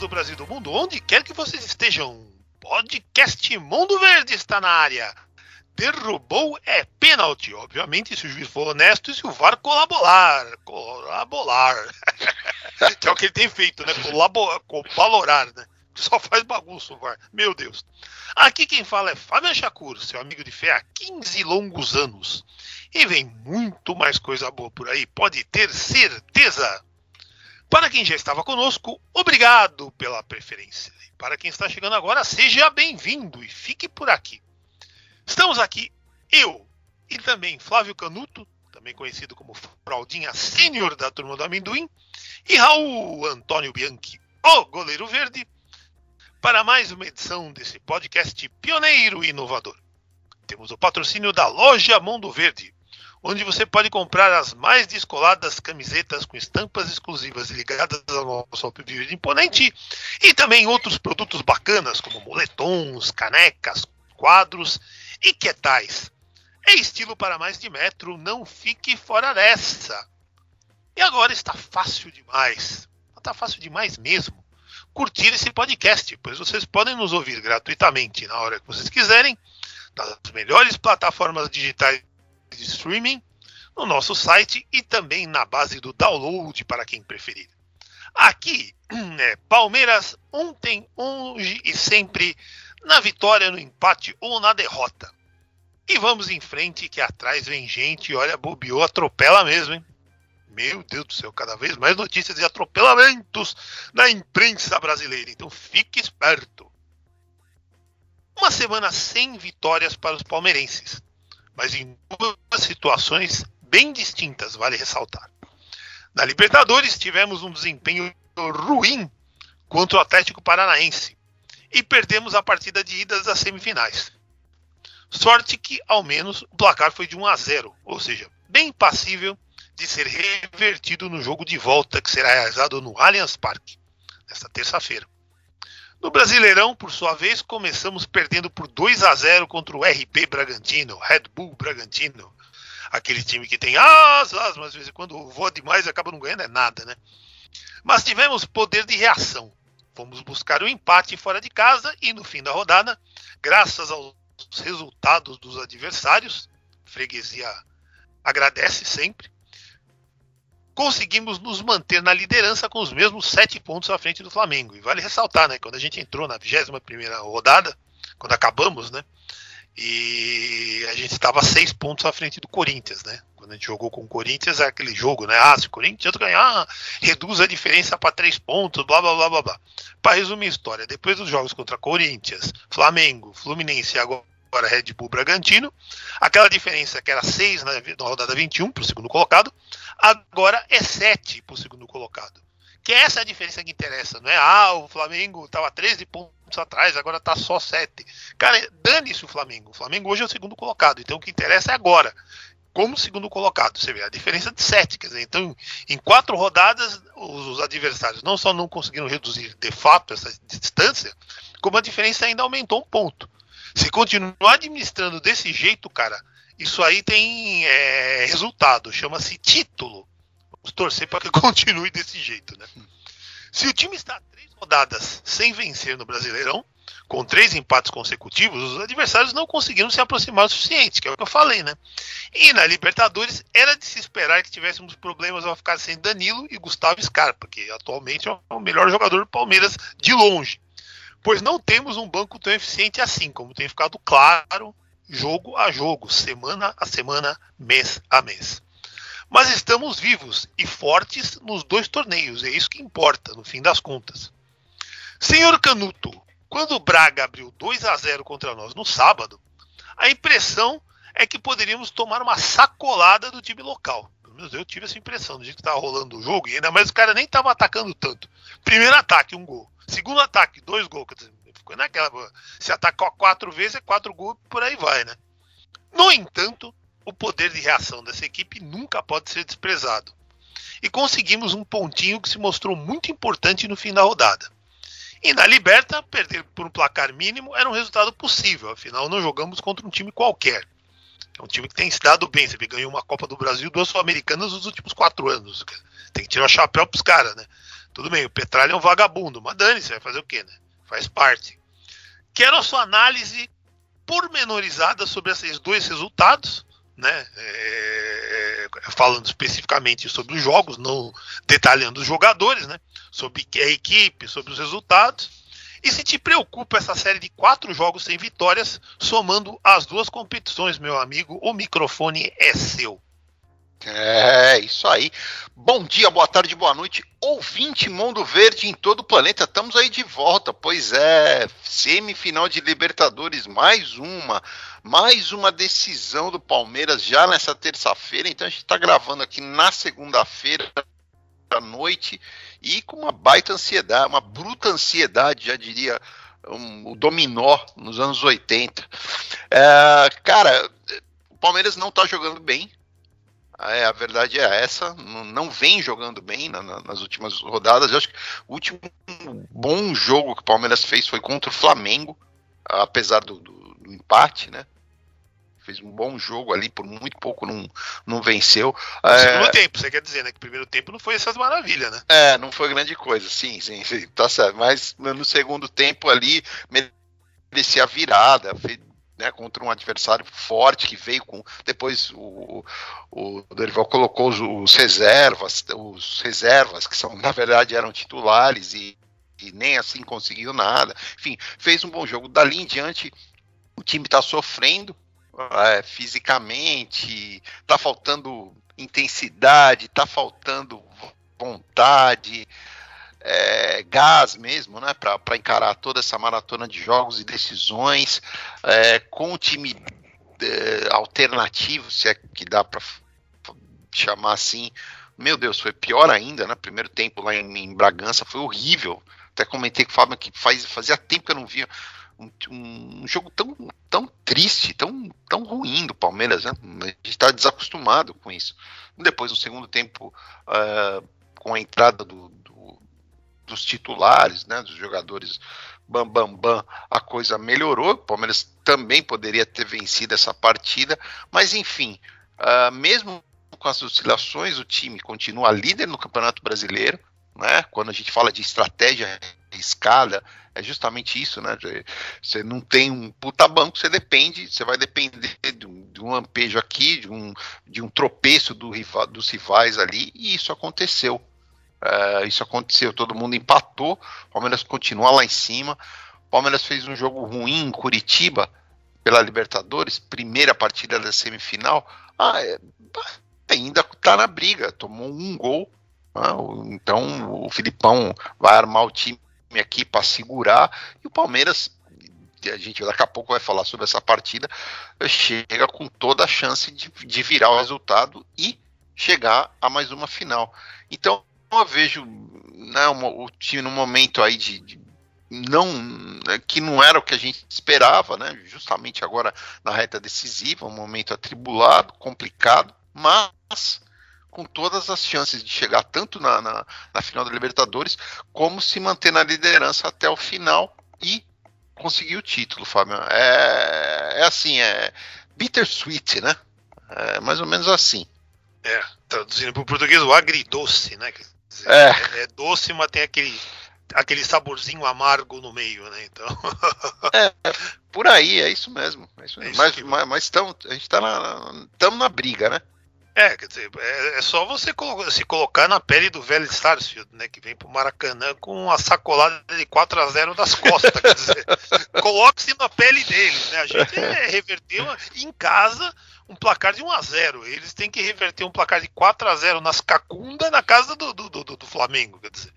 Do Brasil e do mundo, onde quer que vocês estejam, podcast Mundo Verde está na área. Derrubou é pênalti, obviamente, se o juiz for honesto e se o VAR colaborar. Colaborar. que é o que ele tem feito, né? Colaborar, colaborar, né? Só faz bagunça o VAR. Meu Deus. Aqui quem fala é Fábio Chacur, seu amigo de fé há 15 longos anos. E vem muito mais coisa boa por aí, pode ter certeza. Para quem já estava conosco, obrigado pela preferência. E para quem está chegando agora, seja bem-vindo e fique por aqui. Estamos aqui, eu e também Flávio Canuto, também conhecido como Fraldinha Sênior da Turma do Amendoim, e Raul Antônio Bianchi, o Goleiro Verde, para mais uma edição desse podcast pioneiro e inovador. Temos o patrocínio da Loja Mundo Verde, onde você pode comprar as mais descoladas camisetas com estampas exclusivas ligadas ao nosso Alpiverde Imponente e também outros produtos bacanas como moletons, canecas, quadros e que tais. É estilo para mais de metro, não fique fora dessa. E agora está fácil demais, está fácil demais mesmo, curtir esse podcast, pois vocês podem nos ouvir gratuitamente na hora que vocês quiserem, nas melhores plataformas digitais de streaming, no nosso site e também na base do download para quem preferir. Aqui é Palmeiras ontem, hoje e sempre na vitória, no empate ou na derrota. E vamos em frente que atrás vem gente, olha, bobeou, atropela mesmo, hein? Meu Deus do céu, cada vez mais notícias de atropelamentos na imprensa brasileira. Então fique esperto. Uma semana sem vitórias para os palmeirenses mas em duas situações bem distintas, vale ressaltar. Na Libertadores, tivemos um desempenho ruim contra o Atlético Paranaense e perdemos a partida de ida das semifinais. Sorte que, ao menos, o placar foi de 1 a 0, ou seja, bem passível de ser revertido no jogo de volta que será realizado no Allianz Parque, nesta terça-feira. No Brasileirão, por sua vez, começamos perdendo por 2 a 0 contra o RB Bragantino, Red Bull Bragantino. Aquele time que tem asas, mas de vez em quando voa demais e acaba não ganhando é nada, né? Mas tivemos poder de reação. Fomos buscar o um empate fora de casa e no fim da rodada, graças aos resultados dos adversários, freguesia agradece sempre, conseguimos nos manter na liderança com os mesmos sete pontos à frente do Flamengo. E vale ressaltar, né? Quando a gente entrou na 21 primeira rodada, quando acabamos, né? E a gente estava seis pontos à frente do Corinthians, né? Quando a gente jogou com o Corinthians, é aquele jogo, né? Ah, se o Corinthians ganhar, reduz a diferença para três pontos, blá blá blá blá blá. Para resumir a história, depois dos jogos contra Corinthians, Flamengo, Fluminense e agora Red Bull Bragantino. Aquela diferença que era 6 na, na rodada 21 para o segundo colocado, agora é 7 para o segundo colocado. Que é essa a diferença que interessa, não é? Ah, o Flamengo estava 13 pontos atrás, agora está só 7. Cara, dane-se o Flamengo. O Flamengo hoje é o segundo colocado, então o que interessa é agora. Como segundo colocado, você vê a diferença de 7. Quer dizer, então, em quatro rodadas, os, os adversários não só não conseguiram reduzir de fato essa distância, como a diferença ainda aumentou um ponto. Se continuar administrando desse jeito, cara, isso aí tem é, resultado, chama-se título. Vamos torcer para que continue desse jeito, né? Se o time está três rodadas sem vencer no Brasileirão, com três empates consecutivos, os adversários não conseguiram se aproximar o suficiente, que é o que eu falei, né? E na Libertadores era de se esperar que tivéssemos problemas ao ficar sem Danilo e Gustavo Scarpa, que atualmente é o melhor jogador do Palmeiras de longe pois não temos um banco tão eficiente assim, como tem ficado claro jogo a jogo, semana a semana, mês a mês. Mas estamos vivos e fortes nos dois torneios, é isso que importa, no fim das contas. Senhor Canuto, quando o Braga abriu 2 a 0 contra nós no sábado, a impressão é que poderíamos tomar uma sacolada do time local. Pelo menos eu tive essa impressão do jeito que estava rolando o jogo, e ainda mais os caras nem estavam atacando tanto. Primeiro ataque, um gol. Segundo ataque, dois gols. Quer dizer, naquela. Se atacar quatro vezes, é quatro gols, por aí vai, né? No entanto, o poder de reação dessa equipe nunca pode ser desprezado. E conseguimos um pontinho que se mostrou muito importante no fim da rodada. E na Liberta, perder por um placar mínimo era um resultado possível, afinal não jogamos contra um time qualquer. É um time que tem se dado bem, você ganhou uma Copa do Brasil duas Sul-Americanas nos últimos quatro anos. Tem que tirar o chapéu pros caras, né? Tudo bem, o Petralha é um vagabundo, mas dane-se, vai fazer o quê, né? Faz parte. Quero a sua análise pormenorizada sobre esses dois resultados, né? É, falando especificamente sobre os jogos, não detalhando os jogadores, né? Sobre a equipe, sobre os resultados. E se te preocupa essa série de quatro jogos sem vitórias, somando as duas competições, meu amigo, o microfone é seu. É, isso aí. Bom dia, boa tarde, boa noite, ouvinte Mundo Verde em todo o planeta. Estamos aí de volta, pois é, semifinal de Libertadores, mais uma, mais uma decisão do Palmeiras já nessa terça-feira. Então a gente está gravando aqui na segunda-feira à noite e com uma baita ansiedade, uma bruta ansiedade, já diria um, o dominó nos anos 80. É, cara, o Palmeiras não está jogando bem, é, a verdade é essa, não vem jogando bem na, na, nas últimas rodadas. Eu acho que o último bom jogo que o Palmeiras fez foi contra o Flamengo, apesar do, do, do empate, né? Fez um bom jogo ali, por muito pouco não, não venceu. No é, segundo tempo, você quer dizer, né? Que o primeiro tempo não foi essas maravilhas, né? É, não foi grande coisa, sim, sim, sim tá certo. Mas no segundo tempo ali, merecia a virada, fez, né, contra um adversário forte que veio com. Depois o, o Dorival colocou os, os, reservas, os reservas, que são, na verdade, eram titulares e, e nem assim conseguiu nada. Enfim, fez um bom jogo. Dali em diante, o time está sofrendo é, fisicamente, está faltando intensidade, está faltando vontade é, gás mesmo, né, para encarar toda essa maratona de jogos e decisões, é, com o time é, alternativo, se é que dá para chamar assim. Meu Deus, foi pior ainda, né? Primeiro tempo lá em, em Bragança foi horrível. Até comentei com o Fábio que faz, fazia tempo que eu não via um, um, jogo tão, tão triste, tão, tão ruim do Palmeiras, né? A gente está desacostumado com isso. Depois, no segundo tempo, uh, com a entrada do, dos titulares, né, dos jogadores bam bam bam, a coisa melhorou. O Palmeiras também poderia ter vencido essa partida, mas enfim, uh, mesmo com as oscilações, o time continua líder no Campeonato Brasileiro. Né? Quando a gente fala de estratégia escala, é justamente isso, né? Você não tem um puta banco, você depende, você vai depender de um, de um lampejo aqui, de um, de um tropeço do rival, dos rivais ali, e isso aconteceu. Uh, isso aconteceu, todo mundo empatou, Palmeiras continua lá em cima. Palmeiras fez um jogo ruim em Curitiba pela Libertadores, primeira partida da semifinal. Ah, é, ainda está na briga, tomou um gol. Ah, então o Filipão vai armar o time aqui para segurar e o Palmeiras a gente daqui a pouco vai falar sobre essa partida, chega com toda a chance de, de virar o resultado e chegar a mais uma final. Então eu vejo né, uma, o time no momento aí de, de, não né, que não era o que a gente esperava, né? Justamente agora na reta decisiva, um momento atribulado, complicado, mas com todas as chances de chegar tanto na, na, na final da Libertadores como se manter na liderança até o final e conseguir o título, Fábio. É, é assim, é bittersweet, né? É mais ou menos assim. É, traduzindo para o português, o agridoce, né? É. é doce, mas tem aquele, aquele saborzinho amargo no meio, né? Então. é, por aí, é isso mesmo. É isso mesmo. É isso mas, mas, tamo, a gente tá na, tamo na briga, né? É, quer dizer, é, é só você colo se colocar na pele do velho Starsfield, né? Que vem pro Maracanã com uma sacolada de 4 a 0 das costas. quer dizer, coloque-se na pele deles, né? A gente é, reverteu em casa um placar de 1 a 0 Eles têm que reverter um placar de 4 a 0 nas cacunda na casa do, do, do, do Flamengo. Quer dizer,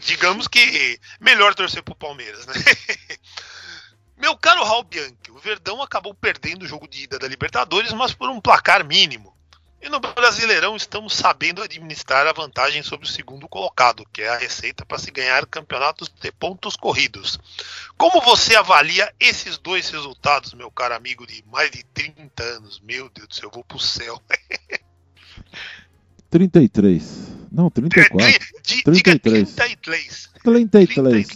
digamos que melhor torcer pro Palmeiras, né? Meu caro Raul Bianchi, o Verdão acabou perdendo o jogo de ida da Libertadores, mas por um placar mínimo. E no Brasileirão estamos sabendo administrar a vantagem sobre o segundo colocado, que é a receita para se ganhar campeonatos de pontos corridos. Como você avalia esses dois resultados, meu caro amigo de mais de 30 anos? Meu Deus do céu, eu vou pro céu. 33. Não, 34. Di- 33. Diga 33. 33.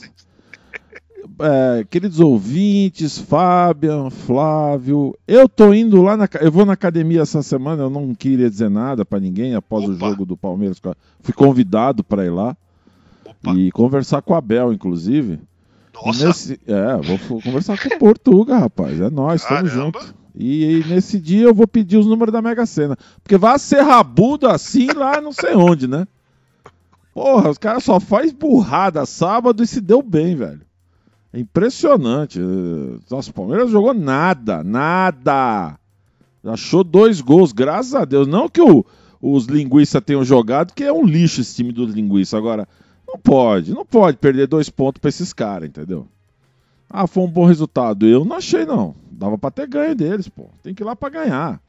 É, queridos ouvintes, Fabian, Flávio, eu tô indo lá na. Eu vou na academia essa semana, eu não queria dizer nada pra ninguém após o Opa. jogo do Palmeiras. Fui convidado pra ir lá Opa, e conversar com o Abel, inclusive. Nossa, nesse- é, vou conversar com o Portuga, rapaz. É nós, estamos Caramba. juntos. E, e nesse dia eu vou pedir os números da Mega Sena. Porque vai ser rabudo assim lá não sei onde, né? Porra, os caras só faz burrada sábado e se deu bem, velho. Impressionante. Nossa, o Palmeiras jogou nada, nada. Achou dois gols, graças a Deus. Não que o- os linguiças tenham jogado, que é um lixo esse time dos linguiças. Agora, não pode, não pode perder dois pontos pra esses caras, entendeu? Ah, foi um bom resultado. Eu não achei, não. Dava pra ter ganho deles, pô. Tem que ir lá pra ganhar.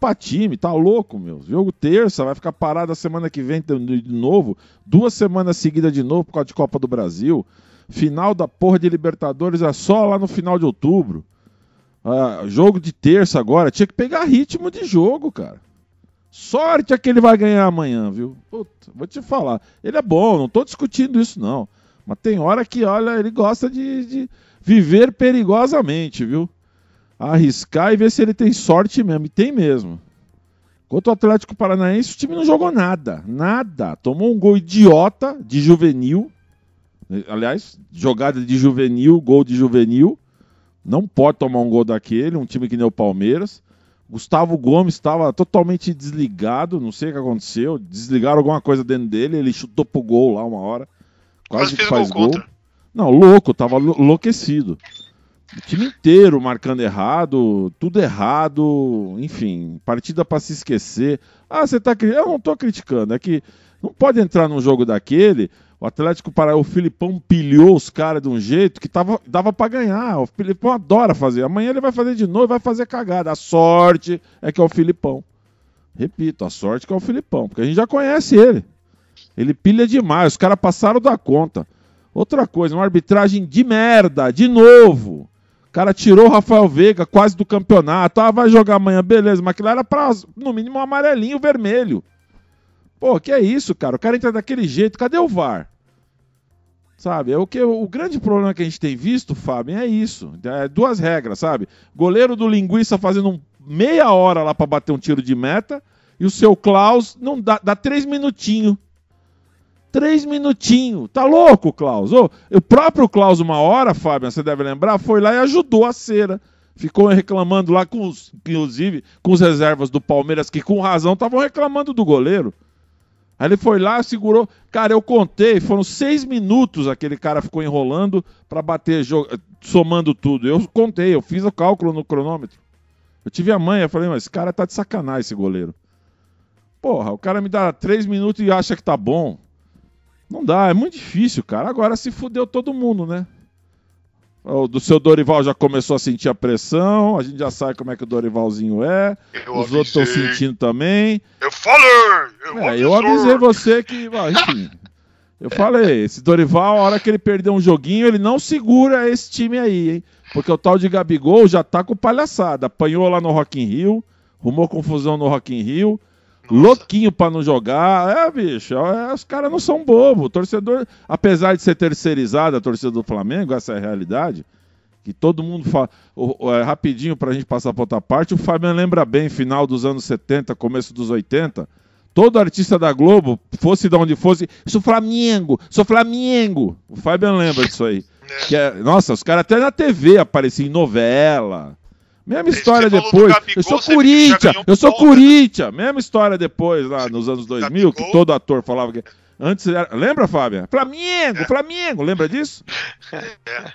Pra time, tá louco, meu. Jogo terça, vai ficar parado a semana que vem de novo. Duas semanas seguidas de novo por causa de Copa do Brasil. Final da porra de Libertadores é só lá no final de outubro. Ah, jogo de terça agora. Tinha que pegar ritmo de jogo, cara. Sorte é que ele vai ganhar amanhã, viu? Puta, vou te falar. Ele é bom, não tô discutindo isso, não. Mas tem hora que, olha, ele gosta de, de viver perigosamente, viu? Arriscar e ver se ele tem sorte mesmo. E tem mesmo. Quanto ao Atlético Paranaense, o time não jogou nada. Nada. Tomou um gol idiota de juvenil. Aliás, jogada de juvenil, gol de juvenil. Não pode tomar um gol daquele, um time que nem o Palmeiras. Gustavo Gomes estava totalmente desligado, não sei o que aconteceu. Desligaram alguma coisa dentro dele, ele chutou pro gol lá uma hora. Quase, que faz gol contra. Não, louco, tava lou- enlouquecido. O time inteiro marcando errado, tudo errado, enfim, partida pra se esquecer. Ah, você tá cri- Eu não tô criticando, é que não pode entrar num jogo daquele. O Atlético Pará, o Filipão pilhou os caras de um jeito que tava, dava pra ganhar. O Filipão adora fazer. Amanhã ele vai fazer de novo vai fazer cagada. A sorte é que é o Filipão. Repito, a sorte é que é o Filipão, porque a gente já conhece ele. Ele pilha demais, os caras passaram da conta. Outra coisa, uma arbitragem de merda, de novo. O cara tirou o Rafael Veiga quase do campeonato. Ah, vai jogar amanhã, beleza, mas aquilo era pra, no mínimo, um amarelinho vermelho. Pô, que é isso, cara? O cara entra daquele jeito, cadê o VAR? Sabe? É o, que, o grande problema que a gente tem visto, Fábio, é isso. É duas regras, sabe? Goleiro do linguiça fazendo meia hora lá pra bater um tiro de meta. E o seu Klaus não dá, dá três minutinhos. Três minutinhos. Tá louco, Klaus? Ô, o próprio Klaus, uma hora, Fábio, você deve lembrar, foi lá e ajudou a cera. Ficou reclamando lá com os, inclusive, com os reservas do Palmeiras, que com razão estavam reclamando do goleiro. Aí ele foi lá, segurou. Cara, eu contei, foram seis minutos aquele cara ficou enrolando pra bater, somando tudo. Eu contei, eu fiz o cálculo no cronômetro. Eu tive a manha, falei, mas esse cara tá de sacanagem, esse goleiro. Porra, o cara me dá três minutos e acha que tá bom. Não dá, é muito difícil, cara. Agora se fudeu todo mundo, né? O do seu Dorival já começou a sentir a pressão, a gente já sabe como é que o Dorivalzinho é. Eu Os outros estão avisei. sentindo também. Eu falei! Eu, É, eu avisei você que, enfim. Eu falei, esse Dorival, a hora que ele perder um joguinho, ele não segura esse time aí, hein? Porque o tal de Gabigol já tá com palhaçada. Apanhou lá no Rock in Rio, arrumou confusão no Rock in Rio, Nossa. louquinho pra não jogar. É, bicho, é, os caras não são bobos. O torcedor, apesar de ser terceirizado a torcida do Flamengo, essa é a realidade, que todo mundo fala. o- o- é, rapidinho pra gente passar pra outra parte, o Fabiano lembra bem, final dos anos 70, começo dos 80. Todo artista da Globo, fosse de onde fosse, sou Flamengo, sou Flamengo. O Fabiano lembra disso aí. É. Que é- nossa, os caras até na TV apareciam em novela. Mesma Você história depois. Gabigol, eu sou você já Corinthians, eu sou ponta, né? Corinthians. Mesma história depois, lá nos anos 2000, que Gabigol. todo ator falava que. Antes era. Lembra, Fábio? Flamengo, Flamengo, lembra disso? É.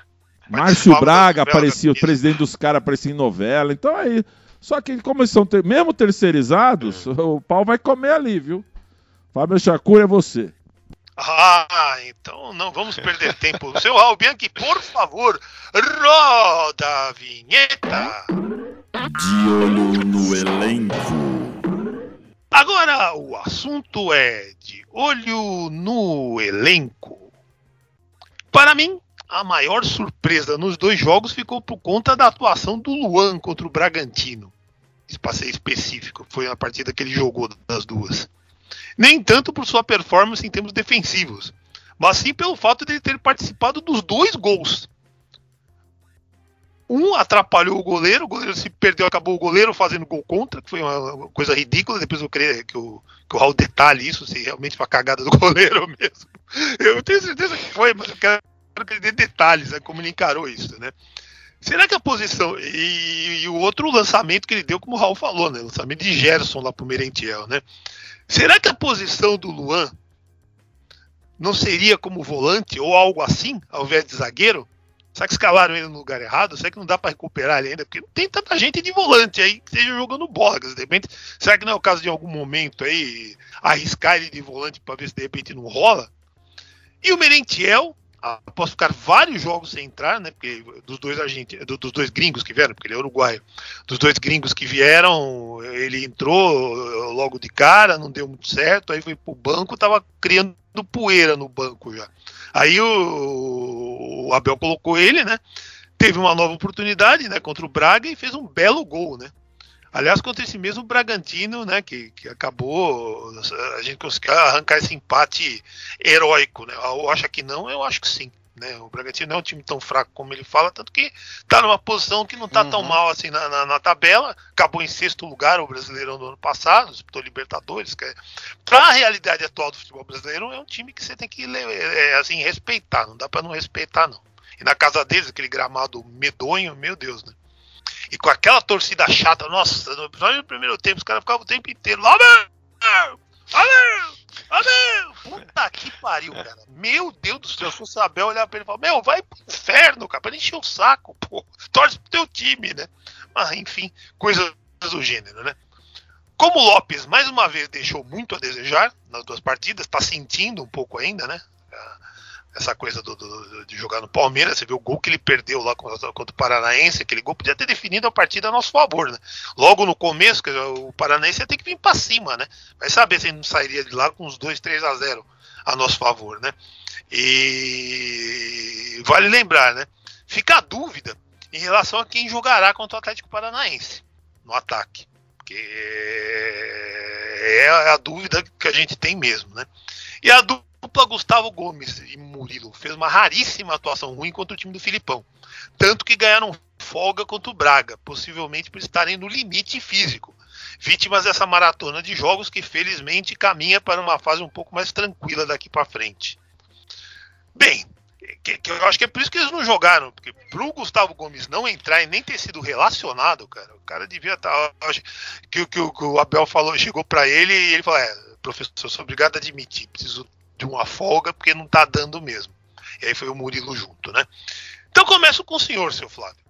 Márcio Braga aparecia, o presidente dos caras aparecia em novela. Então aí. Só que como eles são ter- mesmo terceirizados, É. o pau vai comer ali, viu? Fábio Chacura é você. Ah, então não vamos perder tempo. Seu Raul Bianchi, por favor, roda a vinheta. De olho no elenco. Agora o assunto é de olho no elenco. Para mim, a maior surpresa nos dois jogos ficou por conta da atuação do Luan contra o Bragantino. Espaço específico, foi a partida que ele jogou das duas nem tanto por sua performance em termos defensivos, mas sim pelo fato de ele ter participado dos dois gols. Um atrapalhou o goleiro, o goleiro se perdeu, acabou o goleiro fazendo gol contra, que foi uma coisa ridícula. Depois eu creio que o, que o Raul detalhe isso, se realmente foi a cagada do goleiro mesmo. Eu tenho certeza que foi, mas eu quero que ele dê detalhes, né, como ele encarou isso, né? Será que a posição. E, e, o outro lançamento que ele deu, como o Raul falou, né? Lançamento de Gerson lá pro Merentiel, né? Será que a posição do Luan não seria como volante ou algo assim, ao invés de zagueiro? Será que escalaram ele no lugar errado? Será que não dá para recuperar ele ainda? Porque não tem tanta gente de volante aí que esteja jogando bola. De repente, será que não é o caso de algum momento aí arriscar ele de volante para ver se de repente não rola? E o Merentiel, após ficar vários jogos sem entrar, né? Porque dos dois argentinos, dos dois gringos que vieram, porque ele é uruguaio, dos dois gringos que vieram, ele entrou logo de cara, não deu muito certo, aí foi pro banco, tava criando poeira no banco já. Aí o, o Abel colocou ele, né? Teve uma nova oportunidade, né, contra o Braga e fez um belo gol, né? Aliás, contra esse mesmo Bragantino, né, que, que acabou a gente conseguiu arrancar esse empate heróico, né? Eu acho que não, eu acho que sim. Né? O Bragantino não é um time tão fraco como ele fala, tanto que está numa posição que não está uhum. tão mal assim na, na, na, tabela. Acabou em sexto lugar o Brasileirão do ano passado, disputou Libertadores. Que é, para a realidade atual do futebol brasileiro, é um time que você tem que é, assim respeitar, não dá para não respeitar não. E na casa deles, aquele gramado medonho, meu Deus, né? E com aquela torcida chata, nossa, no episódio do primeiro tempo, os caras ficavam o tempo inteiro lá, Abel! Abel! Abel! Puta que pariu, cara. Meu Deus do céu, se o Abel olhar pra ele e falar, meu, vai pro inferno, cara, pra encher o saco, pô. Torce pro teu time, né? Mas, enfim, coisas do gênero, né? Como o Lopes, mais uma vez, deixou muito a desejar nas duas partidas, tá sentindo um pouco ainda, né? Essa coisa do, do, de jogar no Palmeiras, você viu o gol que ele perdeu lá contra, contra o Paranaense, aquele gol podia ter definido a partida a nosso favor, né? Logo no começo, o Paranaense ia ter que vir para cima, né? Vai saber se ele não sairia de lá com uns 2, 3 a 0 a nosso favor, né? E vale lembrar, né? Fica a dúvida em relação a quem jogará contra o Atlético Paranaense no ataque. Porque é a dúvida que a gente tem mesmo, né? E a dúvida dupla Gustavo Gomes e Murilo fez uma raríssima atuação ruim contra o time do Filipão. Tanto que ganharam folga contra o Braga, possivelmente por estarem no limite físico. Vítimas dessa maratona de jogos que felizmente caminha para uma fase um pouco mais tranquila daqui para frente. Bem, que, que, eu acho que é por isso que eles não jogaram, porque pro Gustavo Gomes não entrar e nem ter sido relacionado, cara, o cara devia estar. Tá, que, que, que o Abel falou, chegou para ele e ele falou: é, professor, sou obrigado a admitir, preciso de uma folga porque não está dando mesmo. E aí foi o Murilo junto, né? Então começo com o senhor, seu Flávio.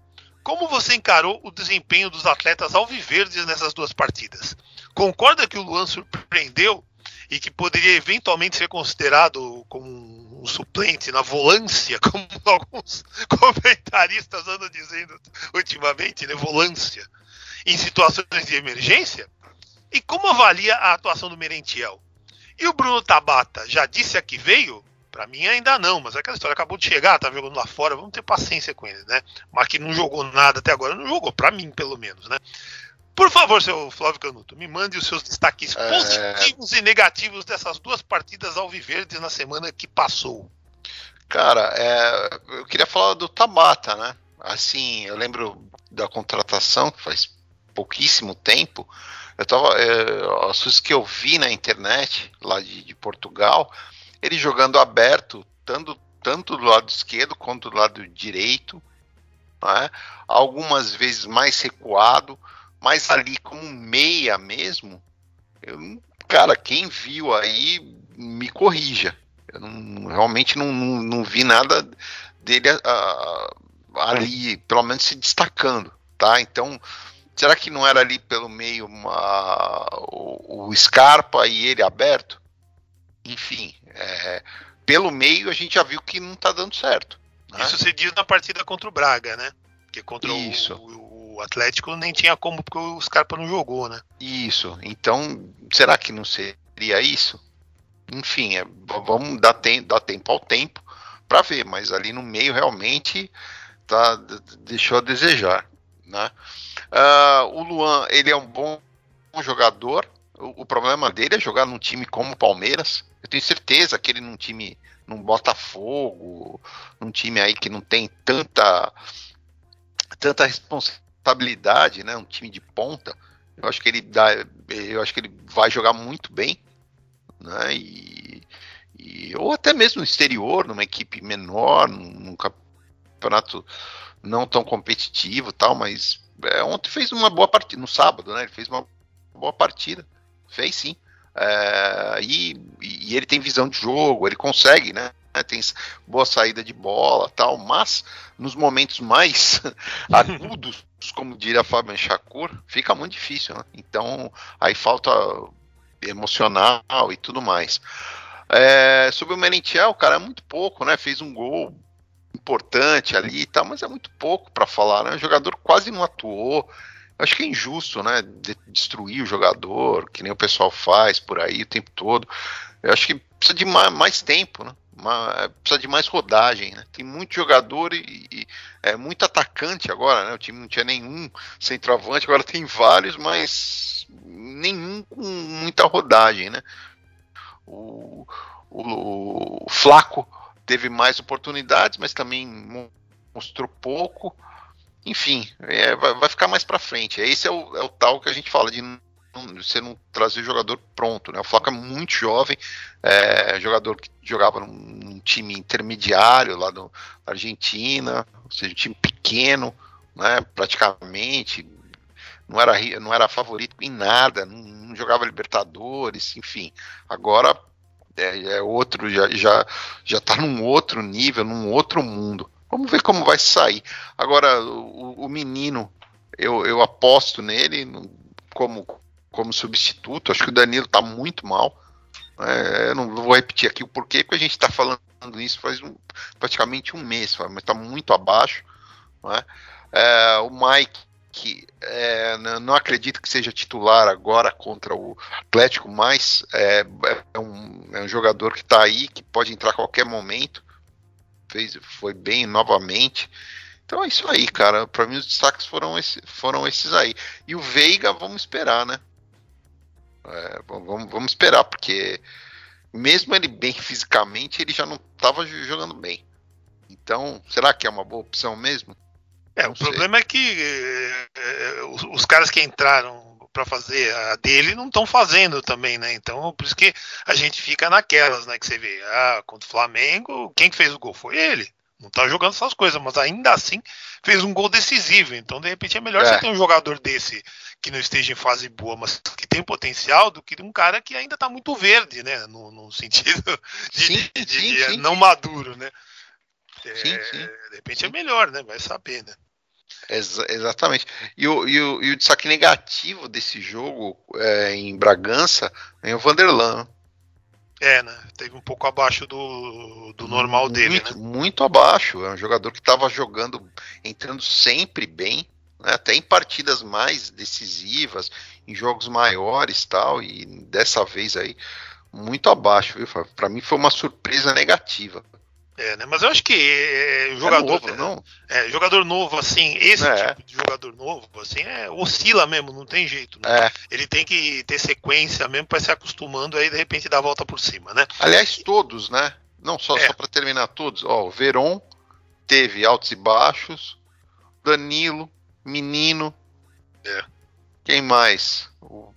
Como você encarou o desempenho dos atletas alviverdes nessas duas partidas? Concorda que o Luan surpreendeu e que poderia eventualmente ser considerado como um suplente na volância, como alguns comentaristas andam dizendo ultimamente, né? Volância, em situações de emergência? E como avalia a atuação do Merentiel? E o Bruno Tabata já disse a que veio? Para mim ainda não, mas é aquela história acabou de chegar, tá jogando lá fora, vamos ter paciência com ele, né? Mas que não jogou nada até agora, não jogou, para mim pelo menos, né? Por favor, seu Flávio Canuto, me mande os seus destaques é... positivos e negativos dessas duas partidas alviverdes na semana que passou. Cara, é, eu queria falar do Tabata, né? Assim, eu lembro da contratação, que faz pouquíssimo tempo, eu tava, é, as coisas que eu vi na internet, lá de, de Portugal, ele jogando aberto, tanto, tanto do lado esquerdo quanto do lado direito, né? algumas vezes mais recuado, mas ali como meia mesmo. Eu, cara, quem viu aí me corrija. Eu não, realmente não, não, não, vi nada dele uh, ali, pelo menos se destacando, tá? Então, Será que não era ali pelo meio uma, o, o Scarpa e ele aberto? enfim, é, pelo meio a gente já viu que não tá dando certo. Né? Isso se diz na partida contra o Braga, né? Porque contra Isso. O, o Atlético nem tinha como, porque o Scarpa não jogou, né? Isso. Então, será que não seria isso? Enfim, é, vamos dar, tem, dar tempo ao tempo para ver, mas ali no meio realmente tá, deixou a desejar. Né? Uh, o Luan, ele é um bom jogador. O, o, problema dele é jogar num time como o Palmeiras. Eu tenho certeza que ele num time, num Botafogo, num time aí que não tem tanta tanta responsabilidade, né? Um time de ponta. Eu acho que ele dá, eu acho que ele vai jogar muito bem, né? E, e ou até mesmo no exterior, numa equipe menor, num, num campeonato não tão competitivo, tal. Mas é, ontem fez uma boa partida, no sábado, né? Ele fez uma boa partida, fez sim. É, e, e, ele tem visão de jogo, ele consegue, né? Tem boa saída de bola, tal. Mas nos momentos mais agudos, como diria Fábio Shakur, fica muito difícil. Né? Então aí falta emocional e tudo mais. É, sobre o Merentiel, cara, é muito pouco, né? Fez um gol importante ali e tal, mas é muito pouco para falar, né? O jogador quase não atuou. Eu acho que é injusto, né? De destruir o jogador, que nem o pessoal faz por aí o tempo todo. Eu acho que precisa de mais, mais tempo, né? Uma, precisa de mais rodagem, né? Tem muito jogador e, e, é muito atacante agora, né? O time não tinha nenhum centroavante, agora tem vários, mas nenhum com muita rodagem, né? O, o, o Flaco teve mais oportunidades, mas também mostrou pouco. Enfim, é, vai, vai, ficar mais para frente. Esse é o, é o tal que a gente fala de você não trazer jogador pronto, né? O Flaco é muito jovem, é, jogador que jogava num, num time intermediário lá no, na Argentina, ou seja, um time pequeno, né? Praticamente, não era, não era favorito em nada, não, não jogava Libertadores, enfim. Agora é, é, outro, já, já, já tá num outro nível, num outro mundo. Vamos ver como vai sair. Agora, o, o menino, eu, eu aposto nele como como substituto. Acho que o Danilo está muito mal. É, eu não vou repetir aqui o porquê, porque a gente está falando isso faz um, praticamente um mês, mas está muito abaixo. É? É, o Mike, que é, não acredito que seja titular agora contra o Atlético, mas é, é um, é um jogador que está aí, que pode entrar a qualquer momento. Fez, foi bem novamente. Então é isso aí, cara. Para mim os destaques foram, esse, foram esses aí. E o Veiga, vamos esperar, né? É, vamos, vamos esperar, porque mesmo ele bem fisicamente, ele já não estava jogando bem. Então, será que é uma boa opção mesmo? É, o problema é que é, os, os, caras que entraram para fazer a dele não estão fazendo também, né? Então, por isso que a gente fica naquelas, né? Que você vê, ah, contra o Flamengo, quem que fez o gol foi ele. Não tá jogando essas coisas, mas ainda assim fez um gol decisivo. Então, de repente, é melhor é. você ter um jogador desse que não esteja em fase boa, mas que tem potencial, do que um cara que ainda está muito verde, né? No, no sentido de, sim, de, de, sim, sim, não maduro, né? É, de repente é melhor, né? Vai saber, né? Ex exatamente. E o, e, o, e o destaque negativo desse jogo é, em Bragança é o Vanderlan. É, né? Teve um pouco abaixo do, do normal muito, dele, né? Muito abaixo. É um jogador que estava jogando, entrando sempre bem, né, até em partidas mais decisivas, em jogos maiores tal, e dessa vez aí muito abaixo, viu? Para mim foi uma surpresa negativa. É, né? Mas eu acho que é, jogador, é novo, não? É, jogador novo, assim, esse é. tipo de jogador novo, assim, é, oscila mesmo, não tem jeito. Né? É. Ele tem que ter sequência mesmo para se acostumando aí de repente dar a volta por cima, né? Aliás, todos, né? Não só, é. só para terminar todos, ó, o Veron teve altos e baixos, Danilo, Menino. É. Quem mais? O,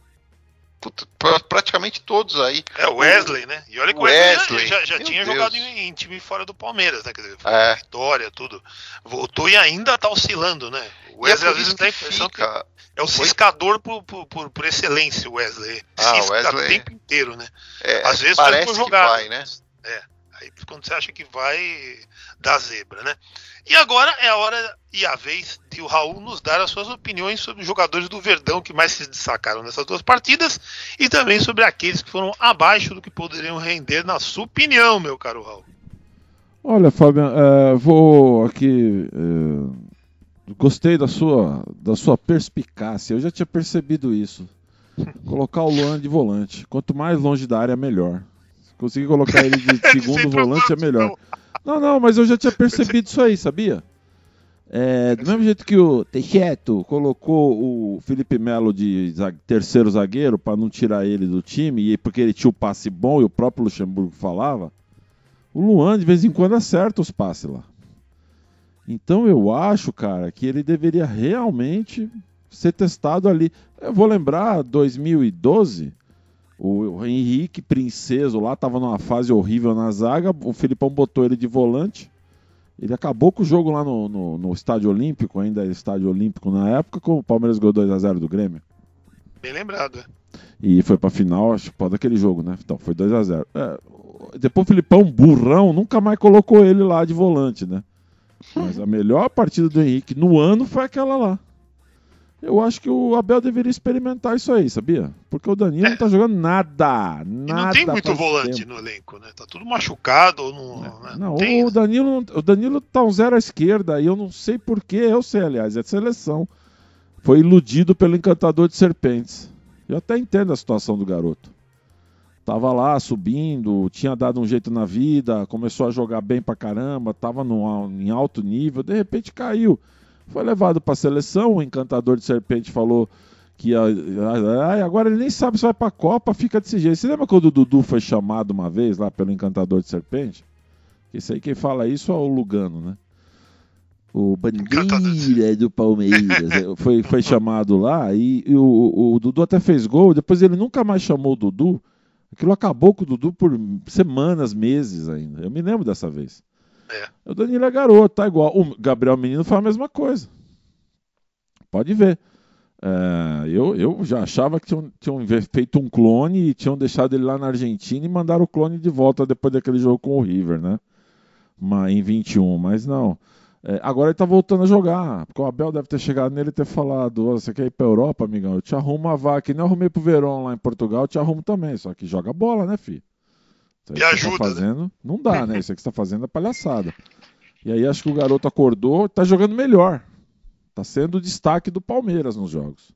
puta, praticamente todos aí. É, o Wesley, né? E olha que o Wesley, Wesley já, já tinha Deus. jogado em, em, time fora do Palmeiras, né? Quer dizer, é. vitória, tudo. Voltou e ainda tá oscilando, né? O Wesley é às vezes tem a impressão fica... que é o ciscador por, por, por, excelência, o Wesley. Ah, Cisca Wesley... o tempo inteiro, né? É, às vezes parece jogar. vai, né? É. Aí quando você acha que vai, dá zebra, né? E agora é a hora e a vez tio Raul nos dar as suas opiniões sobre os jogadores do Verdão que mais se destacaram nessas duas partidas e também sobre aqueles que foram abaixo do que poderiam render, na sua opinião, meu caro Raul. Olha, Fábio, é, vou aqui. É, gostei da sua, da sua perspicácia. Eu já tinha percebido isso. Colocar o Luan de volante. Quanto mais longe da área, melhor. Se conseguir colocar ele de segundo volante, é melhor. Não, não, mas eu já tinha percebido isso aí, sabia? É, do mesmo jeito que o Teixeto colocou o Felipe Melo de terceiro zagueiro para não tirar ele do time, e porque ele tinha o passe bom e o próprio Luxemburgo falava, o Luan de vez em quando acerta os passes lá. Então eu acho, cara, que ele deveria realmente ser testado ali. Eu vou lembrar 2012, o Henrique Princeso lá estava numa fase horrível na zaga, o Filipão botou ele de volante. Ele acabou com o jogo lá no, no, no Estádio Olímpico, ainda era Estádio Olímpico na época, com o Palmeiras ganhou 2x0 do Grêmio. Bem lembrado, é. E foi pra final, acho que daquele jogo, né? Então, foi 2x0. É, depois o Filipão, burrão, nunca mais colocou ele lá de volante, né? Mas a melhor partida do Henrique no ano foi aquela lá. Eu acho que o Abel deveria experimentar isso aí, sabia? Porque o Danilo é. não tá jogando nada. nada e não tem muito volante tempo. no elenco, né? Tá tudo machucado. Não, é. não, não o, Danilo, o Danilo tá um zero à esquerda e eu não sei porquê. Eu sei, aliás, é seleção. Foi iludido pelo encantador de serpentes. Eu até entendo a situação do garoto. Tava lá subindo, tinha dado um jeito na vida, começou a jogar bem pra caramba, tava no, em alto nível, de repente caiu. Foi levado para a seleção, o encantador de serpente falou que agora ele nem sabe se vai para a Copa, fica desse jeito. Você lembra quando o Dudu foi chamado uma vez lá pelo encantador de serpente? Esse aí quem fala isso é o Lugano, né? O Bandeira do Palmeiras é, foi, foi chamado lá e, e o, o, Dudu até fez gol, depois ele nunca mais chamou o Dudu. Aquilo acabou com o Dudu por semanas, meses ainda. Eu me lembro dessa vez. É. O Danilo é garoto, tá igual. O Gabriel Menino foi a mesma coisa. Pode ver. É, eu, eu já achava que tinham, tinham, feito um clone e tinham deixado ele lá na Argentina e mandaram o clone de volta depois daquele jogo com o River, né? Mas, em 21, mas não. É, agora ele tá voltando a jogar, porque o Abel deve ter chegado nele e ter falado: você quer ir pra Europa, amigão? Eu te arrumo uma vaca. Que nem eu arrumei pro Verón lá em Portugal, eu te arrumo também. Só que joga bola, né, filho? Isso Me ajuda. Tá fazendo, né? Não dá, né? Isso que você tá fazendo é palhaçada. E aí acho que o garoto acordou, tá jogando melhor. Tá sendo o destaque do Palmeiras nos jogos.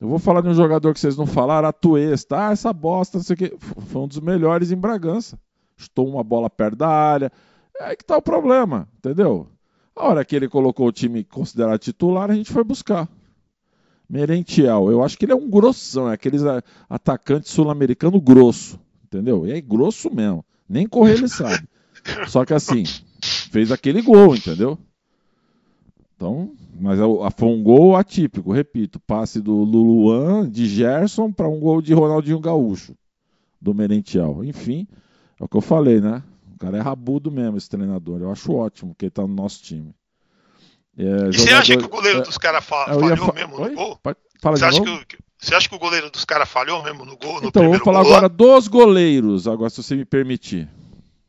Eu vou falar de um jogador que vocês não falaram, Atuesta. Ah, essa bosta, não sei o quê. Foi um dos melhores em Bragança. Estou uma bola perto da área. É aí que tá o problema, entendeu? A hora que ele colocou o time considerado titular, a gente foi buscar. Merentiel, eu acho que ele é um grossão, é aqueles atacante sul-americano grosso. Entendeu? E é grosso mesmo. Nem correr ele sabe. Só que assim, fez aquele gol, entendeu? Então, mas é foi um gol atípico, repito, passe do Luluan, de Gerson para um gol de Ronaldinho Gaúcho, do Merentiel. Enfim, é o que eu falei, né? O cara é rabudo mesmo, esse treinador. Eu acho ótimo que ele tá no nosso time. É, e jogador, você acha que o goleiro é, dos caras fa falhou fa mesmo no Oi? gol? Fala você acha que, você acha que o goleiro dos caras falhou mesmo no gol? No então, vou falar gol, agora dos goleiros, agora se você me permitir.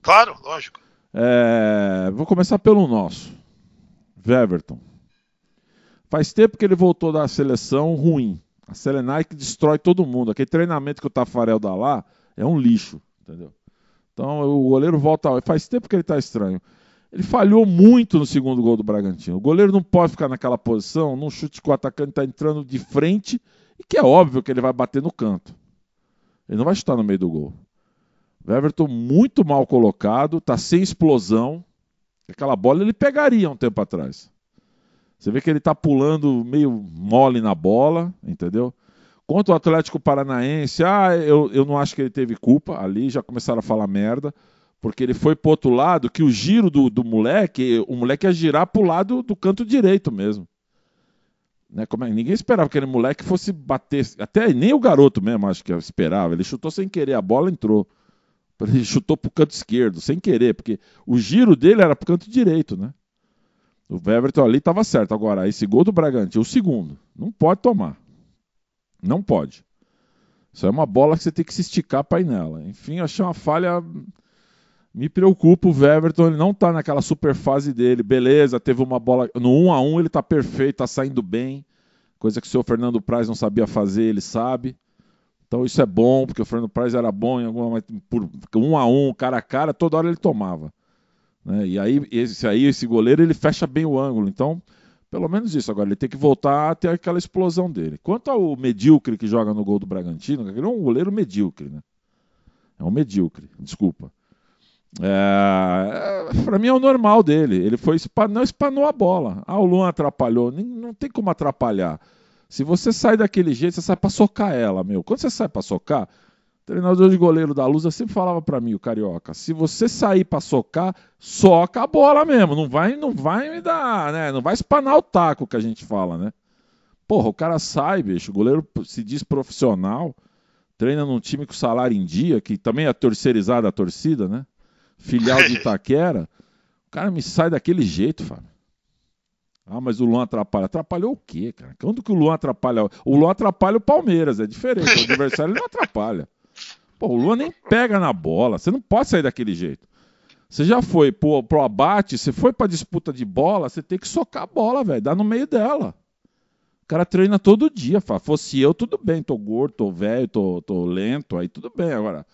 Claro, lógico. É, vou começar pelo nosso. Weverton. Faz tempo que ele voltou da seleção ruim. A Selenaic destrói todo mundo. Aquele treinamento que o Tafarel dá lá é um lixo, entendeu? Então o goleiro volta. Faz tempo que ele está estranho. Ele falhou muito no segundo gol do Bragantino. O goleiro não pode ficar naquela posição, num chute que o atacante está entrando de frente e que é óbvio que ele vai bater no canto. Ele não vai chutar no meio do gol. O Everton muito mal colocado, está sem explosão. Aquela bola ele pegaria um tempo atrás. Você vê que ele está pulando meio mole na bola, entendeu? Contra o Atlético Paranaense, ah, eu, eu não acho que ele teve culpa. Ali já começaram a falar merda, porque ele foi pro outro lado, que o giro do, do moleque, o moleque ia girar pro lado do canto direito mesmo. Né, como é, ninguém esperava que aquele moleque fosse bater. Até nem o garoto mesmo, acho que esperava. Ele chutou sem querer, a bola entrou. Ele chutou pro canto esquerdo, sem querer, porque o giro dele era pro canto direito, né? O Everton ali estava certo. Agora, esse gol do Bragantino, o segundo, não pode tomar. Não pode. Isso é uma bola que você tem que se esticar para ir nela. Enfim, achei uma falha. Me preocupa o Everton, ele não tá naquela super fase dele. Beleza, teve uma bola. No 1 a 1 ele tá perfeito, tá saindo bem. Coisa que o senhor Fernando Praz não sabia fazer, ele sabe. Então isso é bom, porque o Fernando Praz era bom em alguma por um a um, cara a cara, toda hora ele tomava. Né? E aí esse aí, esse goleiro, ele fecha bem o ângulo. Então, pelo menos isso. Agora ele tem que voltar a ter aquela explosão dele. Quanto ao medíocre que joga no gol do Bragantino, ele é um goleiro medíocre, né? É um medíocre, desculpa. É, para mim é o normal dele. Ele foi não espanou a bola. Ah, o Luan atrapalhou. Não tem como atrapalhar. Se você sai daquele jeito, você sai para socar ela, meu. Quando você sai para socar, o treinador de goleiro da Lusa sempre falava para mim, o carioca, se você sair para socar, soca a bola mesmo. Não vai, não vai me dar, né? Não vai espanar o taco que a gente fala, né? Porra, o cara sai, bicho. O goleiro se diz profissional, treina num time com salário em dia, que também é terceirizada a torcida, né? Filial de Itaquera, o cara me sai daquele jeito, Fábio. Ah, mas o Luan atrapalha. Atrapalhou o quê, cara? Quando que o Luan atrapalha? O Luan atrapalha o Palmeiras, é diferente. O adversário ele não atrapalha. Pô, o Luan nem pega na bola. Você não pode sair daquele jeito. Você já foi pro, pro abate, você foi pra disputa de bola, você tem que socar a bola, velho. Dá no meio dela. O cara treina todo dia. Fala. Fosse eu, tudo bem. Tô gordo, tô velho, tô, tô lento, aí tudo bem. Agora,